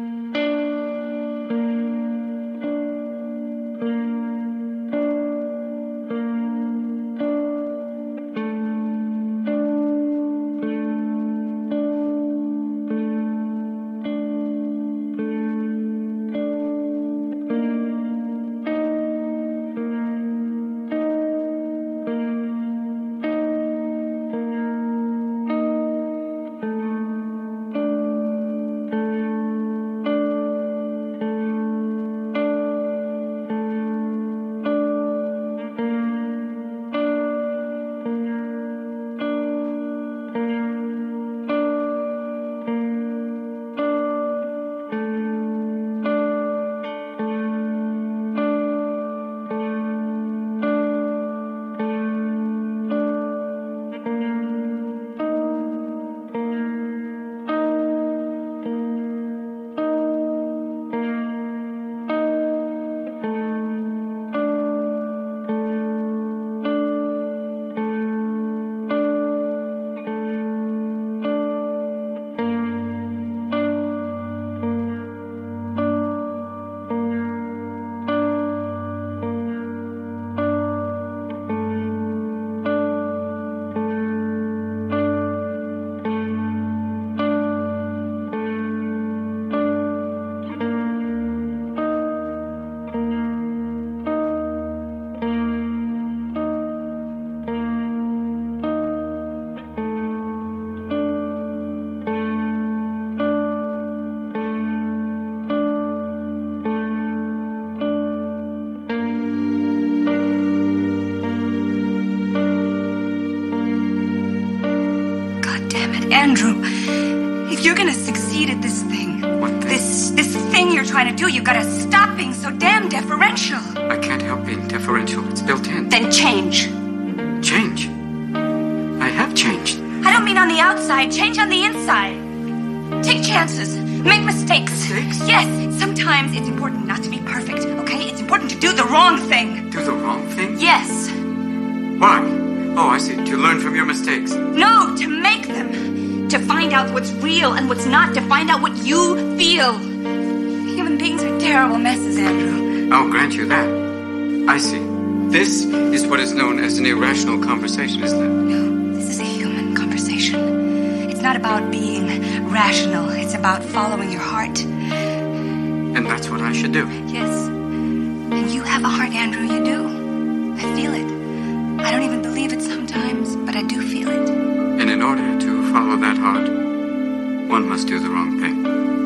trying to do, you gotta stop being so damn deferential. I can't help being deferential. It's built in. Then change. Change? I have changed. I don't mean on the outside. Change on the inside. Take chances. Make mistakes. Mistakes? Yes. Sometimes it's important not to be perfect. Okay? It's important to do the wrong thing. Do the wrong thing? Yes. Why? Oh, I see. To learn from your mistakes. No, to make them to find out what's real and what's not, to find out what you feel. Human beings are terrible messes, Andrew. I'll grant you that. I see. This is what is known as an irrational conversation, isn't it? No, this is a human conversation. It's not about being rational, it's about following your heart. And that's what I should do. Yes. And you have a heart, Andrew, you do. I feel it. I don't even believe it sometimes, but I do feel it. And in order to follow that heart, one must do the wrong thing.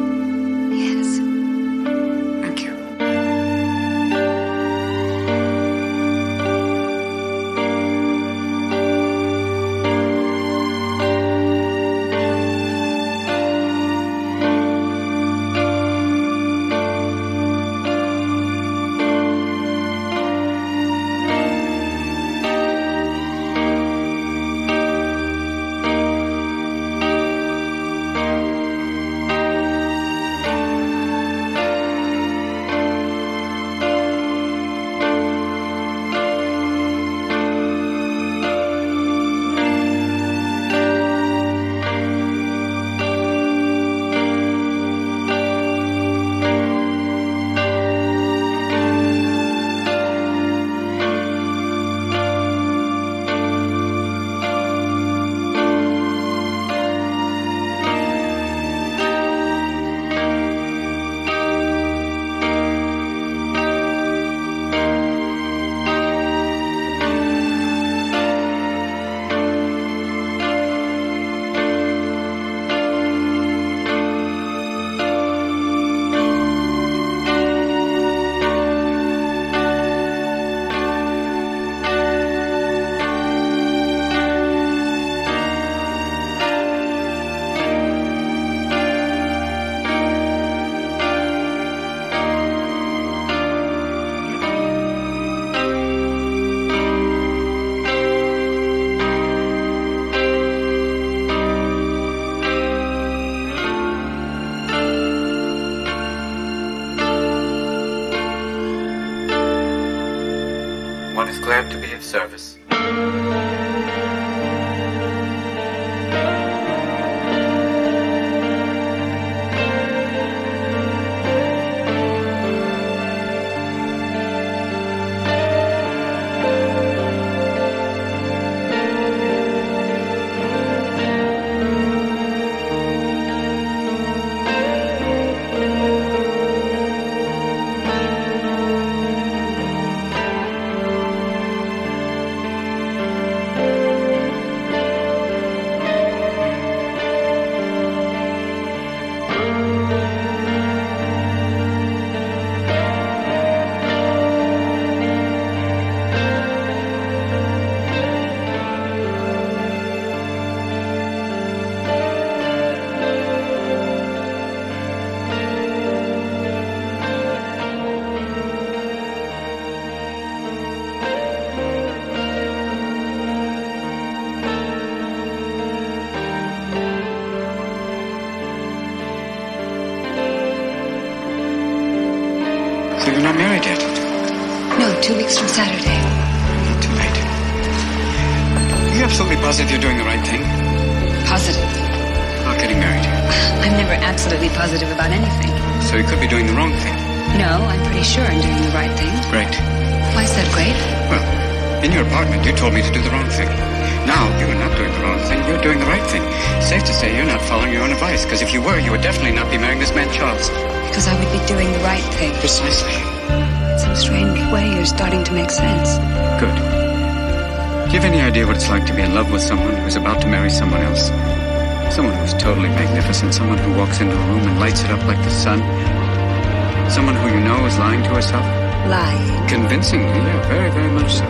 Lying. Convincingly, yeah, very, very much so.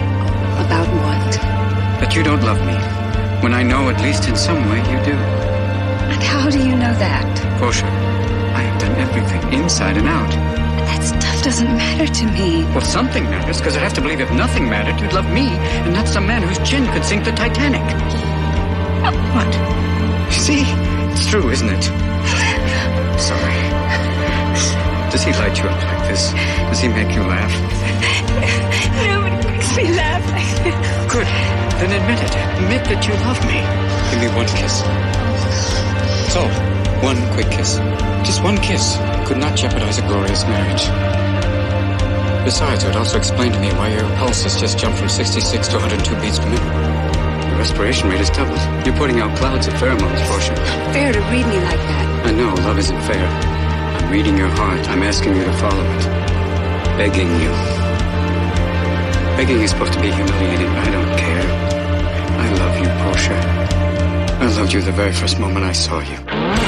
About what? That you don't love me. When I know, at least in some way, you do. And how do you know that? Portia, I have done everything, inside and out. That stuff doesn't matter to me. Well, something matters, because I have to believe if nothing mattered, you'd love me, and not some man whose chin could sink the Titanic. What? See? It's true, isn't it? Sorry. Does he light you up like this? Does he make you laugh? Nobody makes me laugh. Good. Then admit it. Admit that you love me. Give me one kiss. All. One quick kiss. Just one kiss could not jeopardize a glorious marriage. Besides, it would also explain to me why your pulse has just jumped from 66 to 102 beats per minute. Your respiration rate is doubled. You're putting out clouds of pheromones, Portia. Fair to read me like that. I know love isn't fair. Reading your heart. I'm asking you to follow it. Begging you. Begging is supposed to be humiliating, but I don't care. I love you, Portia. I loved you the very first moment I saw you.